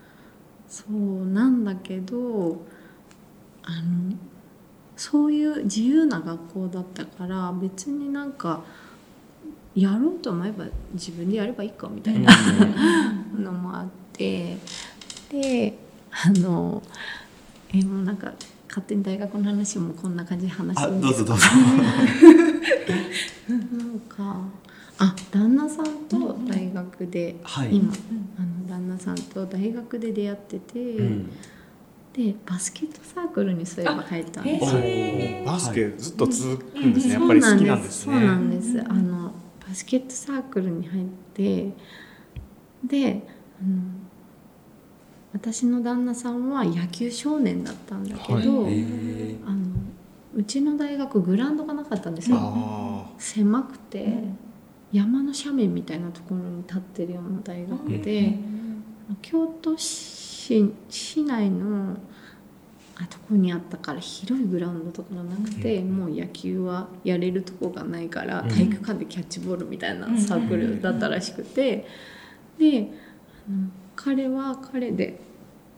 そうなんだけどあのそういう自由な学校だったから別になんかやろうと思えば自分でやればいいかみたいなのもあってであのえもうなんか勝手に大学の話もこんな感じで話してあるんですどうぞどうぞ。なんかあ旦那さんと大学で、はい。今あの旦那さんと大学で出会ってて、うん。でバスケットサークルにそういえば入ったんですバスケずっと続くんですね、やっぱり好きなんですね。そうなんです。あのバスケットサークルに入ってであの私の旦那さんは野球少年だったんだけど、はい。あのうちの大学グラウンドがなかったんですよ。あ狭くて山の斜面みたいなところに立ってるような大学で、京都市市内のあとこにあったから広いグラウンドとかがなくて、もう野球はやれるとこがないからうん。体育館でキャッチボールみたいなサークルだったらしくて、であの彼は彼で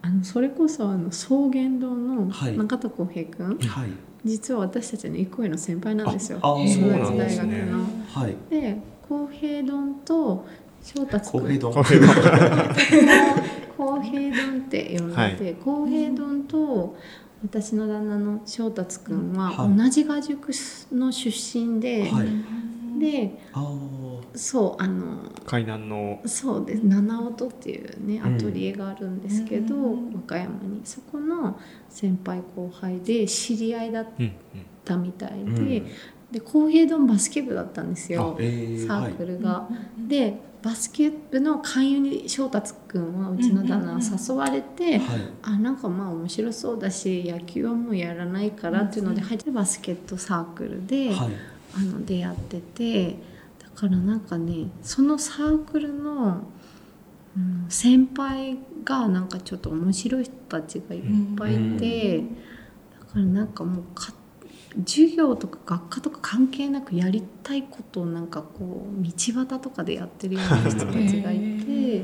あのそれこそあの草原堂のはい。中田浩平君、はい。実は私たちの一個上の先輩なんですよ。大学ねの。はい。で浩平丼と翔達君公平丼。これは浩平丼って呼んでて浩、平丼と私の旦那の翔達君ははい。同じ画塾の出身で、はい。でそうあの海南の。そうです。七音っていうねうん。アトリエがあるんですけど、うん。和歌山に。そこの先輩後輩で知り合いだっうんうん。たみたいで、うんで浩平丼バスケ部だったんですあよえーサークルが。でバスケ部の勧誘に翔達君はうちの旦那は誘われて、はい。あなんかまあ面白そうだし野球はもうやらないからっていうので入ってバスケットサークルで、はい。あの出会っててだからなんかねそのサークルの、うん、先輩がなんかちょっと面白い人たちがいっぱいいて、だからなんかもうか授業とか学科とか関係なくやりたいことをなんかこう道端とかでやってるような人たちがいて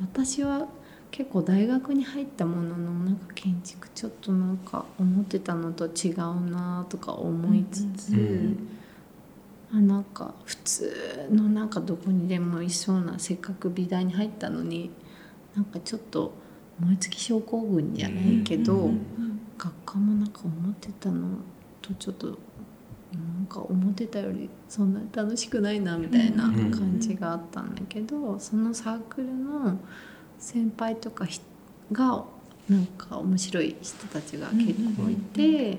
私は結構大学に入ったもののなんか建築ちょっとなんか思ってたのと違うなとか思いつつ、うんあなんか普通のなんかどこにでもいそうなせっかく美大に入ったのになんかちょっと燃え尽き症候群じゃないけど、うん学科もなんか思ってたのとちょっとなんか思ってたよりそんなに楽しくないなみたいなうん。感じがあったんだけど、そのサークルの先輩とかひがなんか面白い人たちが結構いて、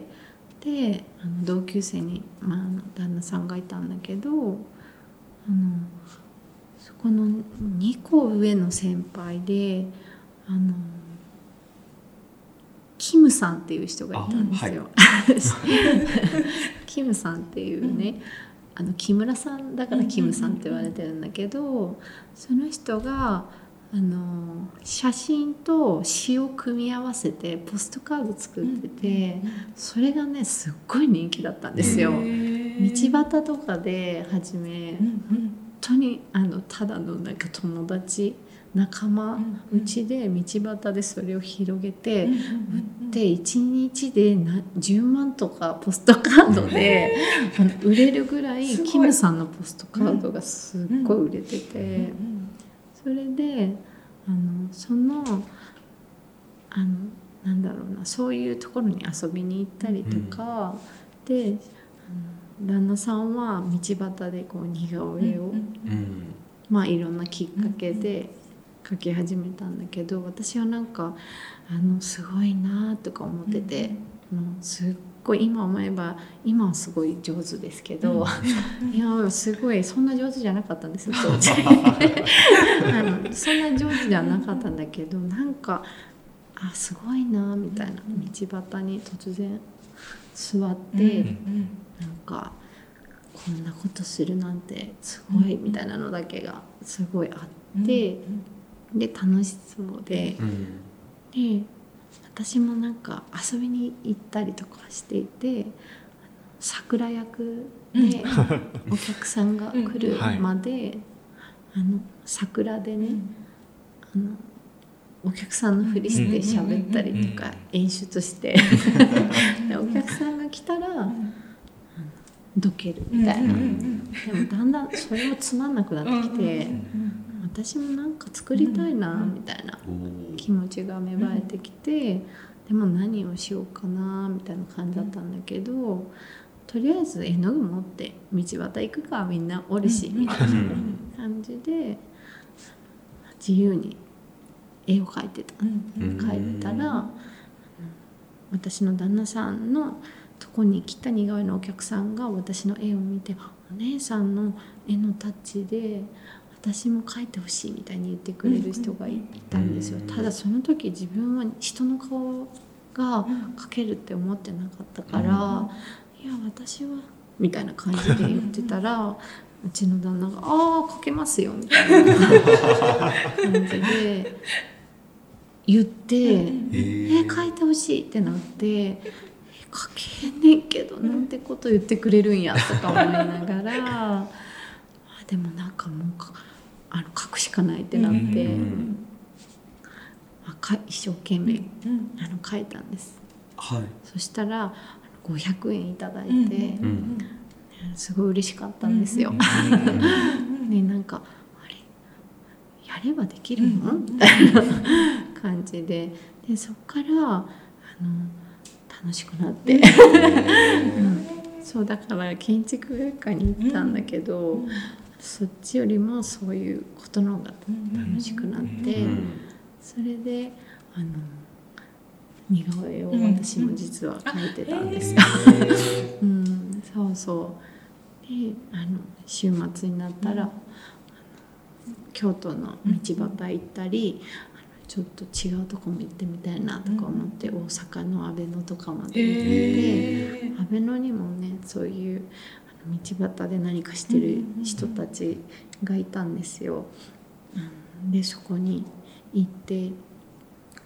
であの同級生に、まあ、旦那さんがいたんだけどあのそこの2個上の先輩であのキムさんっていう人がいたんですよ。キムさんっていうね、あの木村さんだからキムさんって言われてるんだけど、その人があの写真と詩を組み合わせてポストカード作ってて、それがねすっごい人気だったんですよ。道端とかで初め本当にあのただのなんか友達仲間うちで道端でそれを広げて売って1日でな10万とかポストカードであの売れるぐらいキムさんのポストカードがすっごい売れててそれであのそのあのなんだろうなそういうところに遊びに行ったりとか、であの旦那さんは道端でこう似顔絵を、うんまあいろんなきっかけで描き始めたんだけど私はなんかあのすごいなとか思ってて、もうすっごい今思えば今はすごい上手ですけど、いやすごいそんな上手じゃなかったんですよ 当時。あのそんな上手じゃなかったんだけどなんかあすごいなみたいな道端に突然座って、なんかこんなことするなんてすごいみたいなのだけがすごいあって、で楽しそうで。うん。で私もなんか遊びに行ったりとかしていて桜役でお客さんが来るまで、あの桜でね、あのお客さんのふりして喋ったりとか演出して。でお客さんが来たらどけるみたいな、でもだんだんそれもつまんなくなってきて、私もなんか作りたいなみたいな気持ちが芽生えてきて、でも何をしようかなみたいな感じだったんだけどとりあえず絵の具持って道端行くかみんなおるし、みたいな感じで自由に絵を描いてた、描いたら私の旦那さんのとこに来た似顔絵のお客さんが私の絵を見て「お姉さんの絵のタッチで私も描いてほしい」みたいに言ってくれる人がいたんですよ。ただその時自分は人の顔が描けるって思ってなかったから「いや私は」みたいな感じで言ってたらうちの旦那が「ああ描けますよ」みたいな感じで言って「えー、描いてほしい」ってなって「描けんねんけどなんてこと言ってくれるんや」とか思いながら あでもなんかもうあの書くしかないってなって。一生懸命、あの書いたんです、はい、そしたら500円いただいて、すごい嬉しかったんですよ。ねなんかあれやればできるの、みたいな感じで。でそっからあの楽しくなって、うん、そうだから建築学科に行ったんだけど、うん、そっちよりもそういうことの方が楽しくなって、それであの似顔絵を私も実は描いてたんですよ。うん、そうそうであの週末になったら、京都の道端行ったり、ちょっと違うとこも行ってみたいなとか思って、大阪の阿部野とかまで行って、阿部野にもねそういう道端で何かしてる人たちがいたんですよ。でそこに行って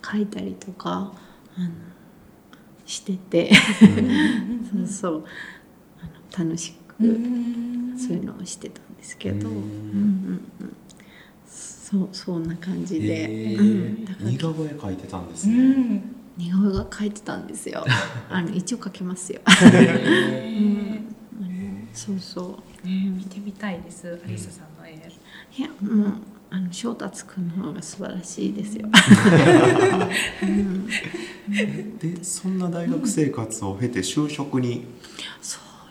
書いたりとかあのしてて。そうそう。あの楽しくそういうのをしてたんですけど、うん。うんうん、そうそんな感じで、うん、似顔絵描いてたんですね、うん、似顔絵が描いてたんですよ。あの一応描けますよ、うん、そうそう、見てみたいですアリサさんの絵。いやもうあの翔達君の方が素晴らしいですよ。でそんな大学生活を経て就職に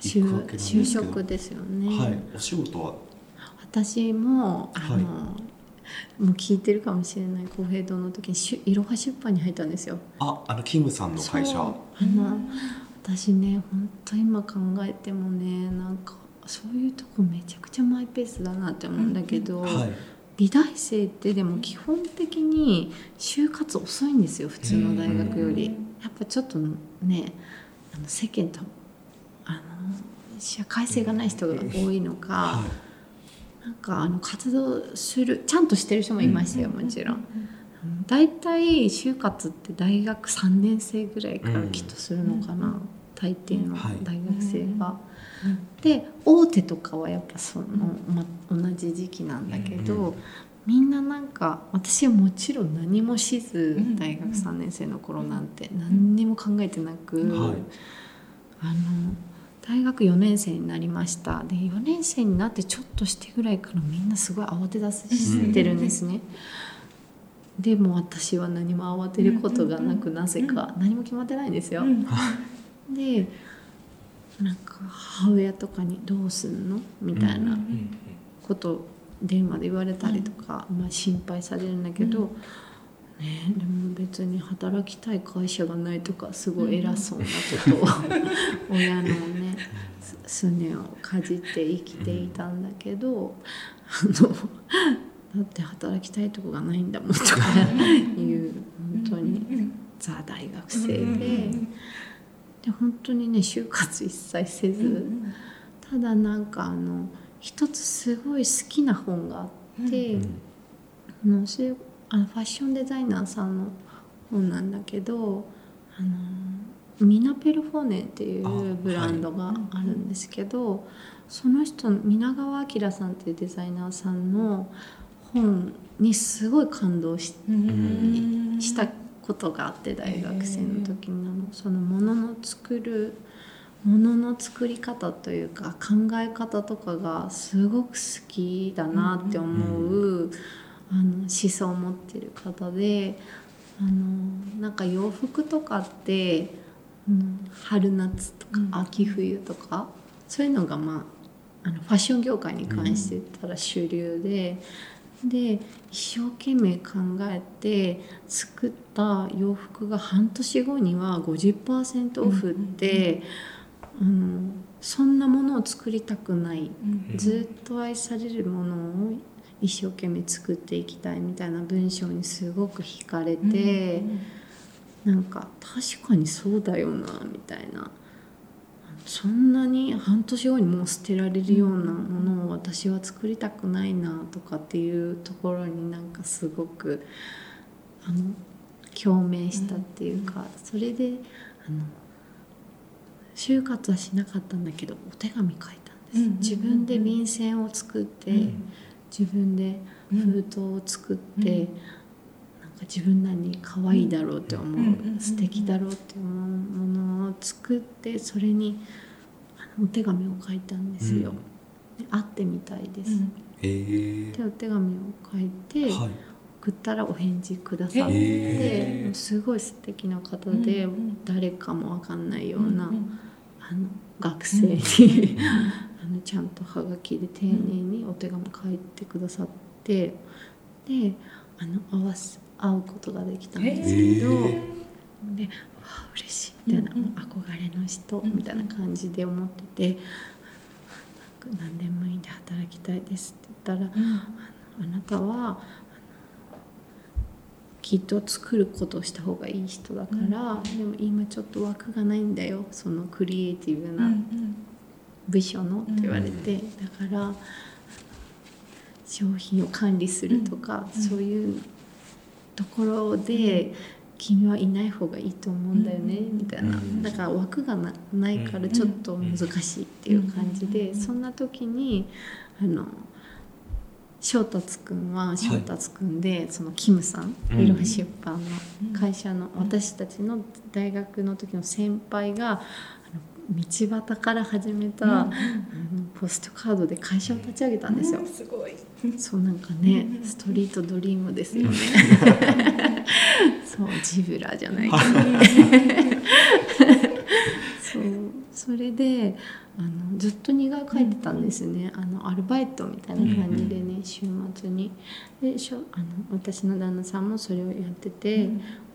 行くわけ就職ですよね。はい、お仕事は？私もあの、はい、もう聞いてるかもしれない公平堂の時にしいろは出版に入ったんですよ。ああのキムさんの会社。あの私ね本当今考えてもねなんかそういうとこめちゃくちゃマイペースだなって思うんだけど。はい美大生ってでも基本的に就活遅いんですよ普通の大学より。やっぱちょっとねあの世間とあの社会性がない人が多いのか、なんかあの活動するちゃんとしてる人もいましたよもちろん。大体就活って大学3年生ぐらいからきっとするのかな、大抵の大学生が。で大手とかはやっぱその、ま、同じ時期なんだけど、みんななんか私はもちろん何もしず大学3年生の頃なんて何にも考えてなく、はい、あの大学4年生になりました。で4年生になってちょっとしてぐらいからみんなすごい慌て出してるんですね。でも私は何も慌てることがなくなぜか何も決まってないんですよ。でなんか母親とかに「どうすんの?」みたいなこと電話で言われたりとか、まあ、心配されるんだけど、ね、でも別に働きたい会社がないとかすごい偉そうなことを 親のねすねをかじって生きていたんだけどあのだって働きたいとこがないんだもんとかいう本当にザ大学生で。で本当にね就活一切せず、うん、ただなんかあの一つすごい好きな本があって、うん、あのあのファッションデザイナーさんの本なんだけどあのミナペルフォーネっていうブランドがあるんですけど、はい、その人皆川明さんっていうデザイナーさんの本にすごい感動し,、したことがあって大学生の時に。のそのものの作るものの作り方というか考え方とかがすごく好きだなって思う、あの思想を持ってる方であのなんか洋服とかってうん、春夏とかうん。秋冬とか、そういうのがまああのファッション業界に関して言ったら主流で、で一生懸命考えて作った洋服が半年後には50%オフって、うんそんなものを作りたくない。うんずっと愛されるものを一生懸命作っていきたいみたいな文章にすごく惹かれて、なんか確かにそうだよなみたいなそんなに半年後にもう捨てられるようなものを私は作りたくないなとかっていうところになんかすごくあの共鳴したっていうか、それであの就活はしなかったんだけどお手紙書いたんです、自分で便箋を作って、うん。自分で封筒を作って、自分なりに可愛いだろうって思う、うんうんうんうん。素敵だろうって思うものを作ってそれにあのお手紙を書いたんですよ。で会ってみたいです。えー。でお手紙を書いて、はい。送ったらお返事くださって、すごい素敵な方で、うんうん誰かもわかんないような、うんあの学生に、あのちゃんとはがきで丁寧にお手紙書いてくださってであの合わせ会うことができたんですけど、へでわあ嬉しいみたいな、うんうん。憧れの人うんみたいな感じで思ってて、何でもいいんで働きたいですって言ったら、あなたはきっと作ることをした方がいい人だから、でも今ちょっと枠がないんだよそのクリエイティブな部署のって言われて、だから商品を管理するとか、うん。そういうところで、君はいない方がいいと思うんだよね、うん。みたいな、うん。だから枠がなないからちょっと難しいっていう感じで、うん。そんな時にあの翔達くんは翔達くんで、そのキムさんうんいろは出版の会社の、私たちの大学の時の先輩があの道端から始めた、あのポストカードで会社を立ち上げたんですよ。すごい。そうなんかね、うんストリートドリームですよね。そうジブラじゃないけど。そうそれであのずっと似顔絵描いてたんですね、あのアルバイトみたいな感じでね、週末にでしょあの私の旦那さんもそれをやってて、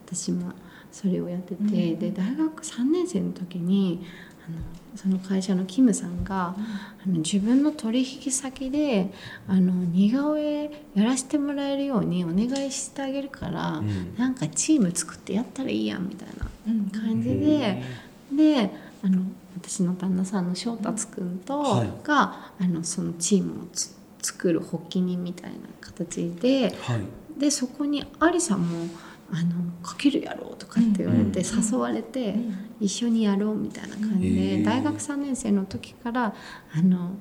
私もそれをやってて、うんで大学3年生の時にあのその会社のキムさんが、あの自分の取引先であの似顔絵やらせてもらえるようにお願いしてあげるから、うん。なんかチーム作ってやったらいいやんみたいなうん。感じで、であの私の旦那さんの翔達君と、はい。があのそのチームをつ作る発起人みたいな形ではい。でそこにアリさんもあの「かけるやろう」とかって言われて、うん誘われて、一緒にやろうみたいな感じで、大学3年生の時からあの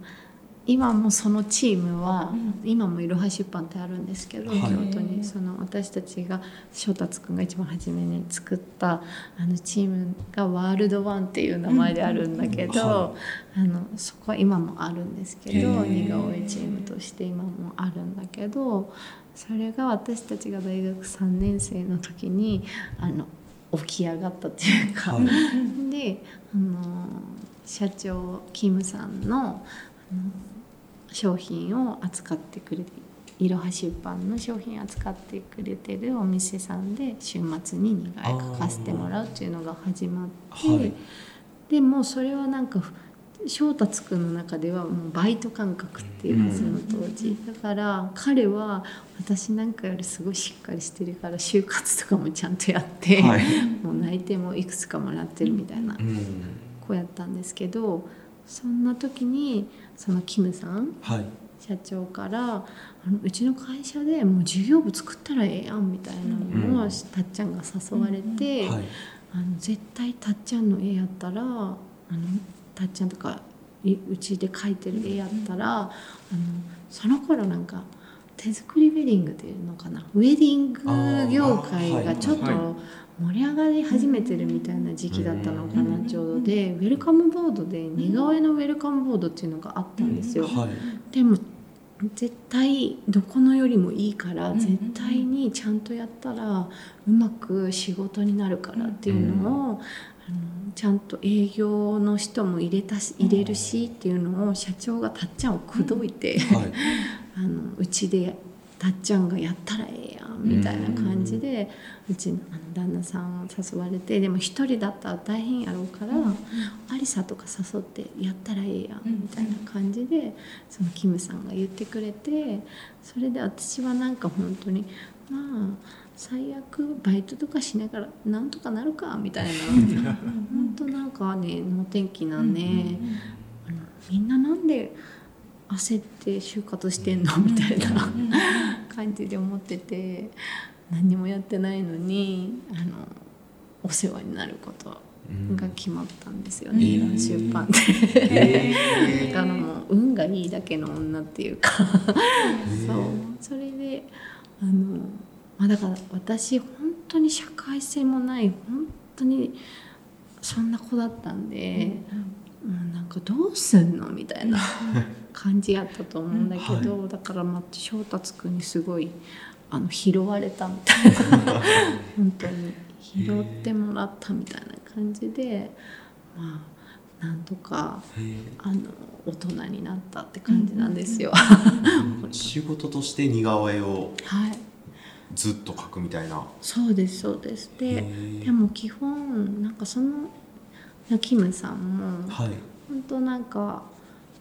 今もそのチームは、うん。今もいろは出版ってあるんですけど、はい。京都にその私たちが翔達君が一番初めに作ったあのチームがワールドワンっていう名前であるんだけど、あのそこは今もあるんですけど似顔絵チームとして今もあるんだけどそれが私たちが大学3年生の時にあの起き上がったっていうか、はい。であの社長キムさんの商品を扱ってくれていろは出版の商品扱ってくれてるお店さんで週末に似顔絵描かせてもらうっていうのが始まって、はい。でもそれはなんか翔太君の中ではもうバイト感覚っていうかうんその当時。だから彼は私なんかよりすごいしっかりしてるから就活とかもちゃんとやって、はい。もう内定もいくつかもらってるみたいなうん。子やったんですけどそんな時にそのキムさんはい。社長からあのうちの会社でもう事業部作ったらええやんみたいなのを、うん。たっちゃんが誘われて、はい。あの絶対たっちゃんの絵やったらあのたっちゃんとかいうちで描いてる絵やったら、あのその頃なんか手作りウェディングっていうのかなウェディング業界がちょっとはい盛り上がり始めてるみたいな時期だったのかな、うんちょうどでウェルカムボードで似顔絵のウェルカムボードっていうのがあったんですよ。はいでも絶対どこのよりもいいからうん絶対にちゃんとやったらうまく仕事になるからっていうのを、ちゃんと営業の人も入れたし入れるしっていうのを社長がたっちゃんを口説いて、はい。あのうちでたっちゃんがやったらええやんみたいな感じでうちのあの旦那さん誘われてでも一人だったら大変やろうから、アリサとか誘ってやったらええやんみたいな感じでそのキムさんが言ってくれてそれで私はなんか本当にまあ最悪バイトとかしながらなんとかなるかみたいな。本当なんかね能天気なね、あのみんななんで焦って就活してんのみたいな感じで思ってて何にもやってないのにあのお世話になることが決まったんですよね、うん。出版で。えだからもう運がいいだけの女っていうか。そう。それであの、まあ、だから私本当に社会性もない本当にそんな子だったんで、うん、なんかどうすんのみたいな感じやったと思うんだけど、だからまあ翔達君にすごいあの拾われたみたいな。本当に拾ってもらったみたいな感じでまあなんとかあの大人になったって感じなんですよ。仕事として似顔絵をはいずっと描くみたいな。そうですそうです。ででも基本なんかそのキムさんもはい。本当なんか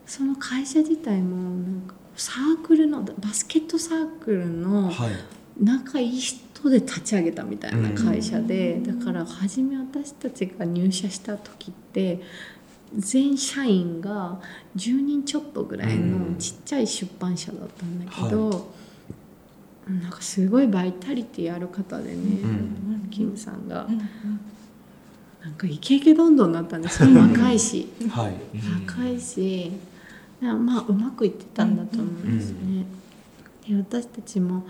その会社自体もなんかサークルのバスケットサークルのはい。仲いい人で立ち上げたみたいな会社で、だから初め私たちが入社した時って全社員が10人ちょっとぐらいのちっちゃい出版社だったんだけど、なんかすごいバイタリティある方でね、ん。キムさんが、なんかイケイケどんどんなったんです。よ若いし。はい。若いし、なまあうまくいってたんだと思うんですね。で私たちも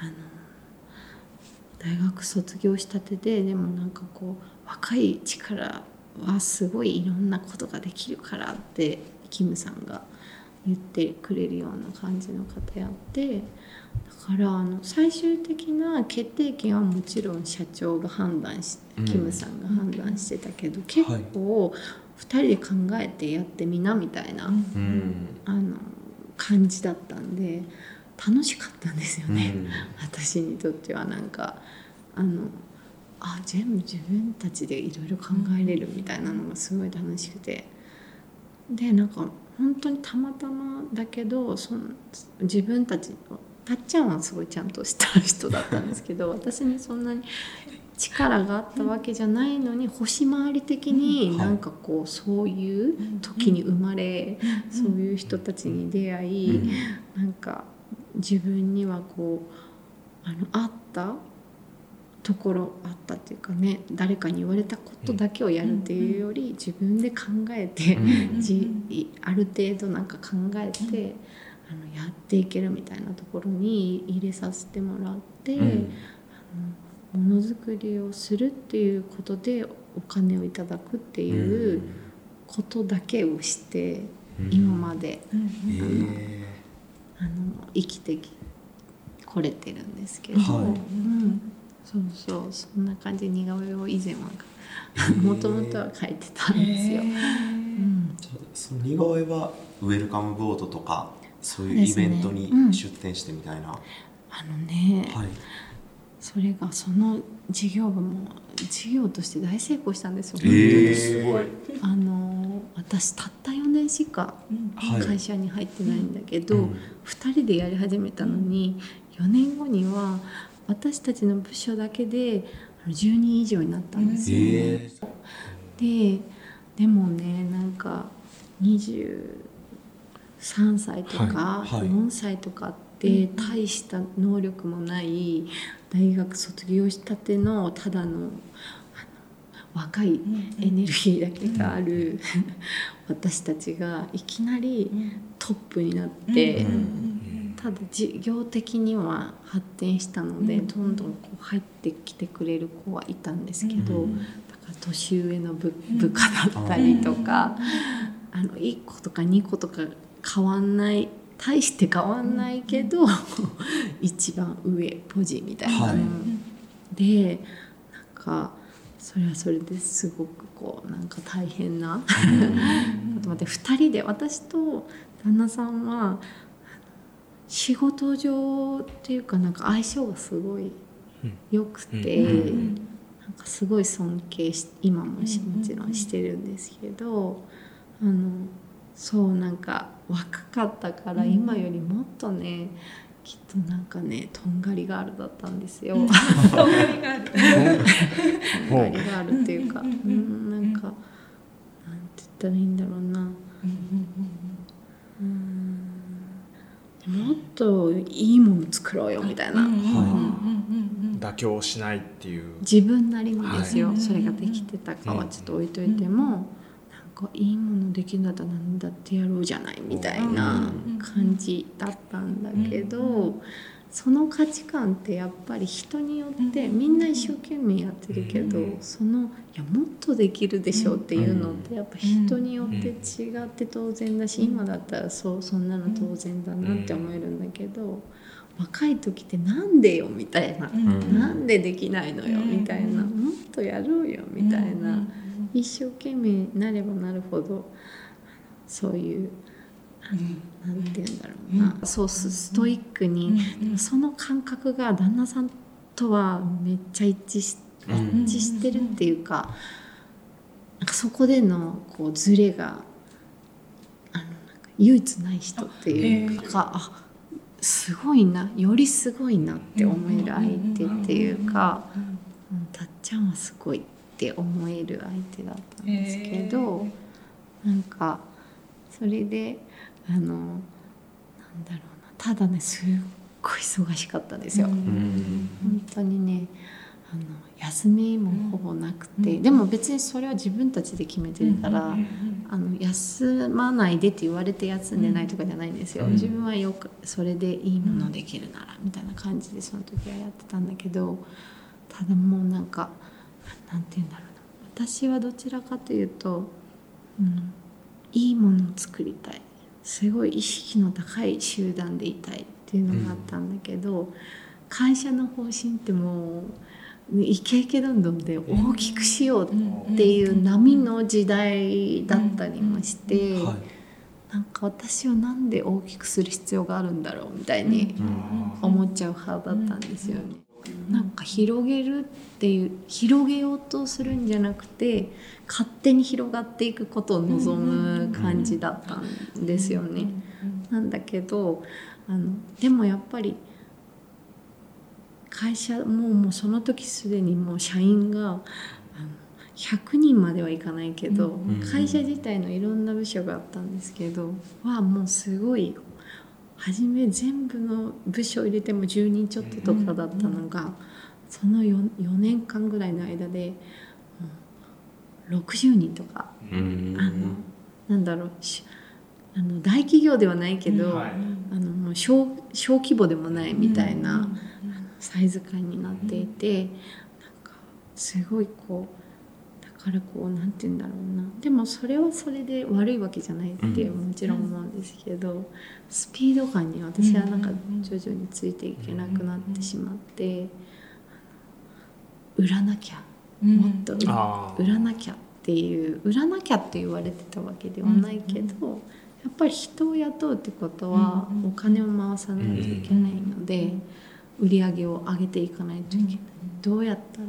あの大学卒業したてででもなんかこう若い力はすごいいろんなことができるからってキムさんが言ってくれるような感じの方やってだからあの最終的な決定権はもちろん社長が判断しうんキムさんが判断してたけど、結構2人で考えてやってみなみたいな、うん。あの感じだったんで楽しかったんですよね、私にとってはなんかあのあ全部自分たちでいろいろ考えれるみたいなのがすごい楽しくて。でなんか本当にたまたまだけどその自分たちたっちゃんはすごいちゃんとした人だったんですけど 私にそんなに力があったわけじゃないのに星回り的になんかこうそういう時に生まれそういう人たちに出会いなんか自分にはこうあのあったところあったっていうかね誰かに言われたことだけをやるっていうより自分で考えてうん。じある程度なんか考えてあのやっていけるみたいなところに入れさせてもらって、うん。あのものづくりをするっていうことでお金をいただくっていうことだけをして、今までえ。あの生きてきこれてるんですけど、はい。うん、そうそうそんな感じで似顔絵を以前はもともとは描いてたんですよ。うんじゃあその似顔絵はウェルカムボードとかそういうイベントに出展してみたいな、あのね、はい。それがその事業部も事業として大成功したんですよ。えー。すごい。あの私たった4年しかはい。会社に入ってないんだけど、うん。2人でやり始めたのに4年後には私たちの部署だけであの10人以上になったんですよ、え。ででもねなんか23歳とかはい。はい。4歳とかって大した能力もない大学卒業したてのただの若いエネルギーだけがある 私たちがいきなりトップになって、ただ事業的には発展したので、どんどんこう入ってきてくれる子はいたんですけど、だから年上の部部下だったりとか、あの1個とか2個とか変わんない大して変わんないけど、一番上ポジみたいな。の、はい。でなんかそれはそれですごくこうなんか大変な。あと待って2人で私と旦那さんは仕事上っていうかなんか相性がすごい良くて、なんかすごい尊敬し今もしもちろんしてるんですけど、あのそうなんか若かったから今よりもっとね、きっとなんかねとんがりガールだったんですよ。とんがりガール。とんがりガールっていうか、うん、なんかなんて言ったらいいんだろうな。うんもっといいもの作ろうよみたいな、妥協しないっていう。自分なりにですよ、はい。それができてたかはちょっと置いといても、なんかいいものできるんだったら何だってやろうじゃないみたいな感じだったんだけど、その価値観ってやっぱり人によってみんな一生懸命やってるけど、そのいやもっとできるでしょっていうのってやっぱ人によって違って当然だし、今だったらそうそんなの当然だなって思えるんだけど。若い時ってなんでよみたいな、なんでできないのよみたいな、もっとやろうよみたいな、一生懸命なればなるほどそういう、なんて言うんだろうな、そうスストイックに、でもその感覚が旦那さんとはめっちゃ一致し一致してるっていうか,、なんかそこでのこうズレがあのなんか唯一ない人っていうか、あすごいなよりすごいなって思える相手っていうか、うんたっちゃんはすごいって思える相手だったんですけど、なんかそれであのなんだろうな。ただねすっごい忙しかったんですよ。本当にねあの休みもほぼなくて、でも別にそれは自分たちで決めてるから、あの休まないでって言われて休んでないとかじゃないんですよ、自分はよくそれでいいものできるならみたいな感じでその時はやってたんだけどただもうなんかなんて言うんだろうな。私はどちらかというと、うん、いいものを作りたいすごい意識の高い集団でいたいっていうのがあったんだけど、会社の方針ってもうイケイケどんどんで大きくしようっていう波の時代だったりもして、なんか私はなんで大きくする必要があるんだろうみたいに思っちゃう派だったんですよね。なんか広げるっていう広げようとするんじゃなくて勝手に広がっていくことを望む感じだったんですよね。なんだけどあのでもやっぱり会社もうもうその時すでにもう社員があの100人まではいかないけど、会社自体のいろんな部署があったんですけどはもうすごい初め全部の部署入れても10人ちょっととかだったのが、その 4, 4年間ぐらいの間でもう60人とか、あのなんだろうしあの大企業ではないけど、はい。あの小小規模でもないみたいな、サイズ感になっていて、なんかすごいこうだからこうなんて言うんだろうな。でもそれはそれで悪いわけじゃないってもちろん思うんですけど、スピード感に私はなんか徐々についていけなくなってしまって、売らなきゃもっと売らなきゃっていう売らなきゃって言われてたわけではないけど、やっぱり人を雇うってことはお金を回さないといけないので、売り上げを上げていかないといけない、どうやったら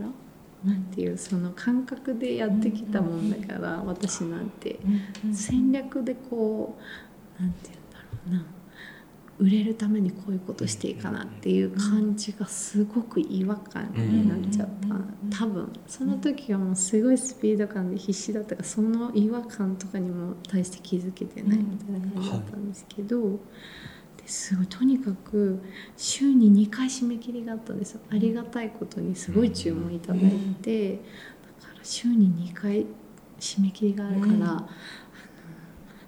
なんていうその感覚でやってきたもんだから、私なんて。戦略でこうなんて言うんだろうな売れるためにこういうことしていかなっていう感じがすごく違和感になっちゃった、多分その時はもうすごいスピード感で必死だったからその違和感とかにも対して気づけてないみたいな感じだったんですけど、ですごいとにかく週に2回締め切りがあったんですよ。ありがたいことにすごい注文いただいて、だから週に2回締め切りがあるから、あの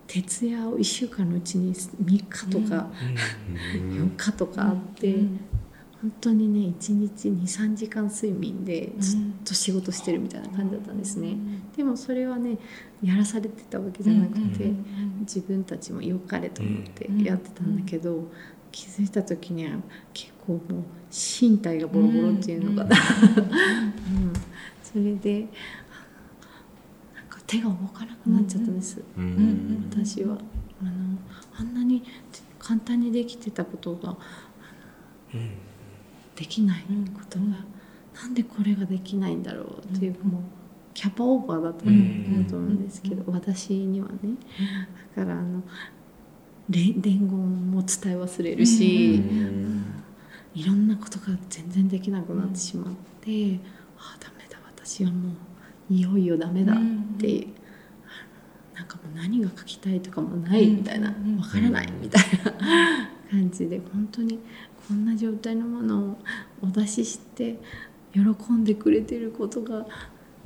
徹夜を1週間のうちに3日とか4日とかあって、本当にね1日23時間睡眠でずっと仕事してるみたいな感じだったんですね、でもそれはねやらされてたわけじゃなくて、自分たちも良かれと思ってやってたんだけど、気づいた時には結構もう身体がボロボロっていうのかな、うんそれでなんか手が動かなくなっちゃったんです、私は。あのあんなに簡単にできてたことが、できないことが、なんでこれができないんだろうっていう、もうキャパオーバーだと思うんですけど、私にはね。だからあの伝言も伝え忘れるし、いろんなことが全然できなくなってしまって、ああダメだ私はもういよいよダメだって、なんかもう何が書きたいとかもないみたいな、わからないみたいな感じで本当にこんな状態のものをお出しして喜んでくれてることが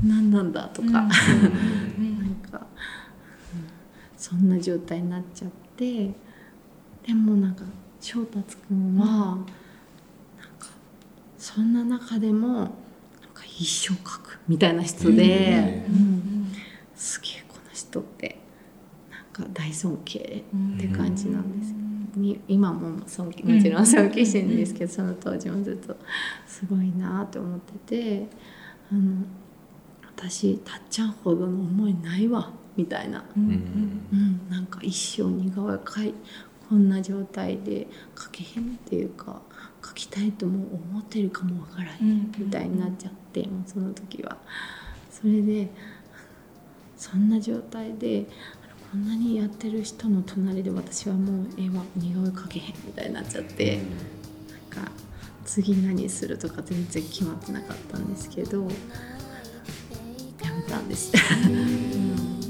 何なんだとか、なんか、そんな状態になっちゃってでもなんか翔達君は、なんかそんな中でもなんか一生書くみたいな人で、うん、すげえこの人ってなんか大尊敬って感じなんですよ。に今も尊敬もちろん尊敬してるんですけど、その当時もずっとすごいなと思っててあの私たっちゃんほどの思いないわみたいな、うん、うん、なんか一生似顔絵描いこんな状態で描けへんっていうか描きたいとも思ってるかもわからへん。みたいになっちゃって、もうその時は。それでそんな状態でこんなにやってる人の隣で私はもう絵は似顔絵描けへんみたいになっちゃって、なんか次何するとか全然決まってなかったんですけどやめたんです。うん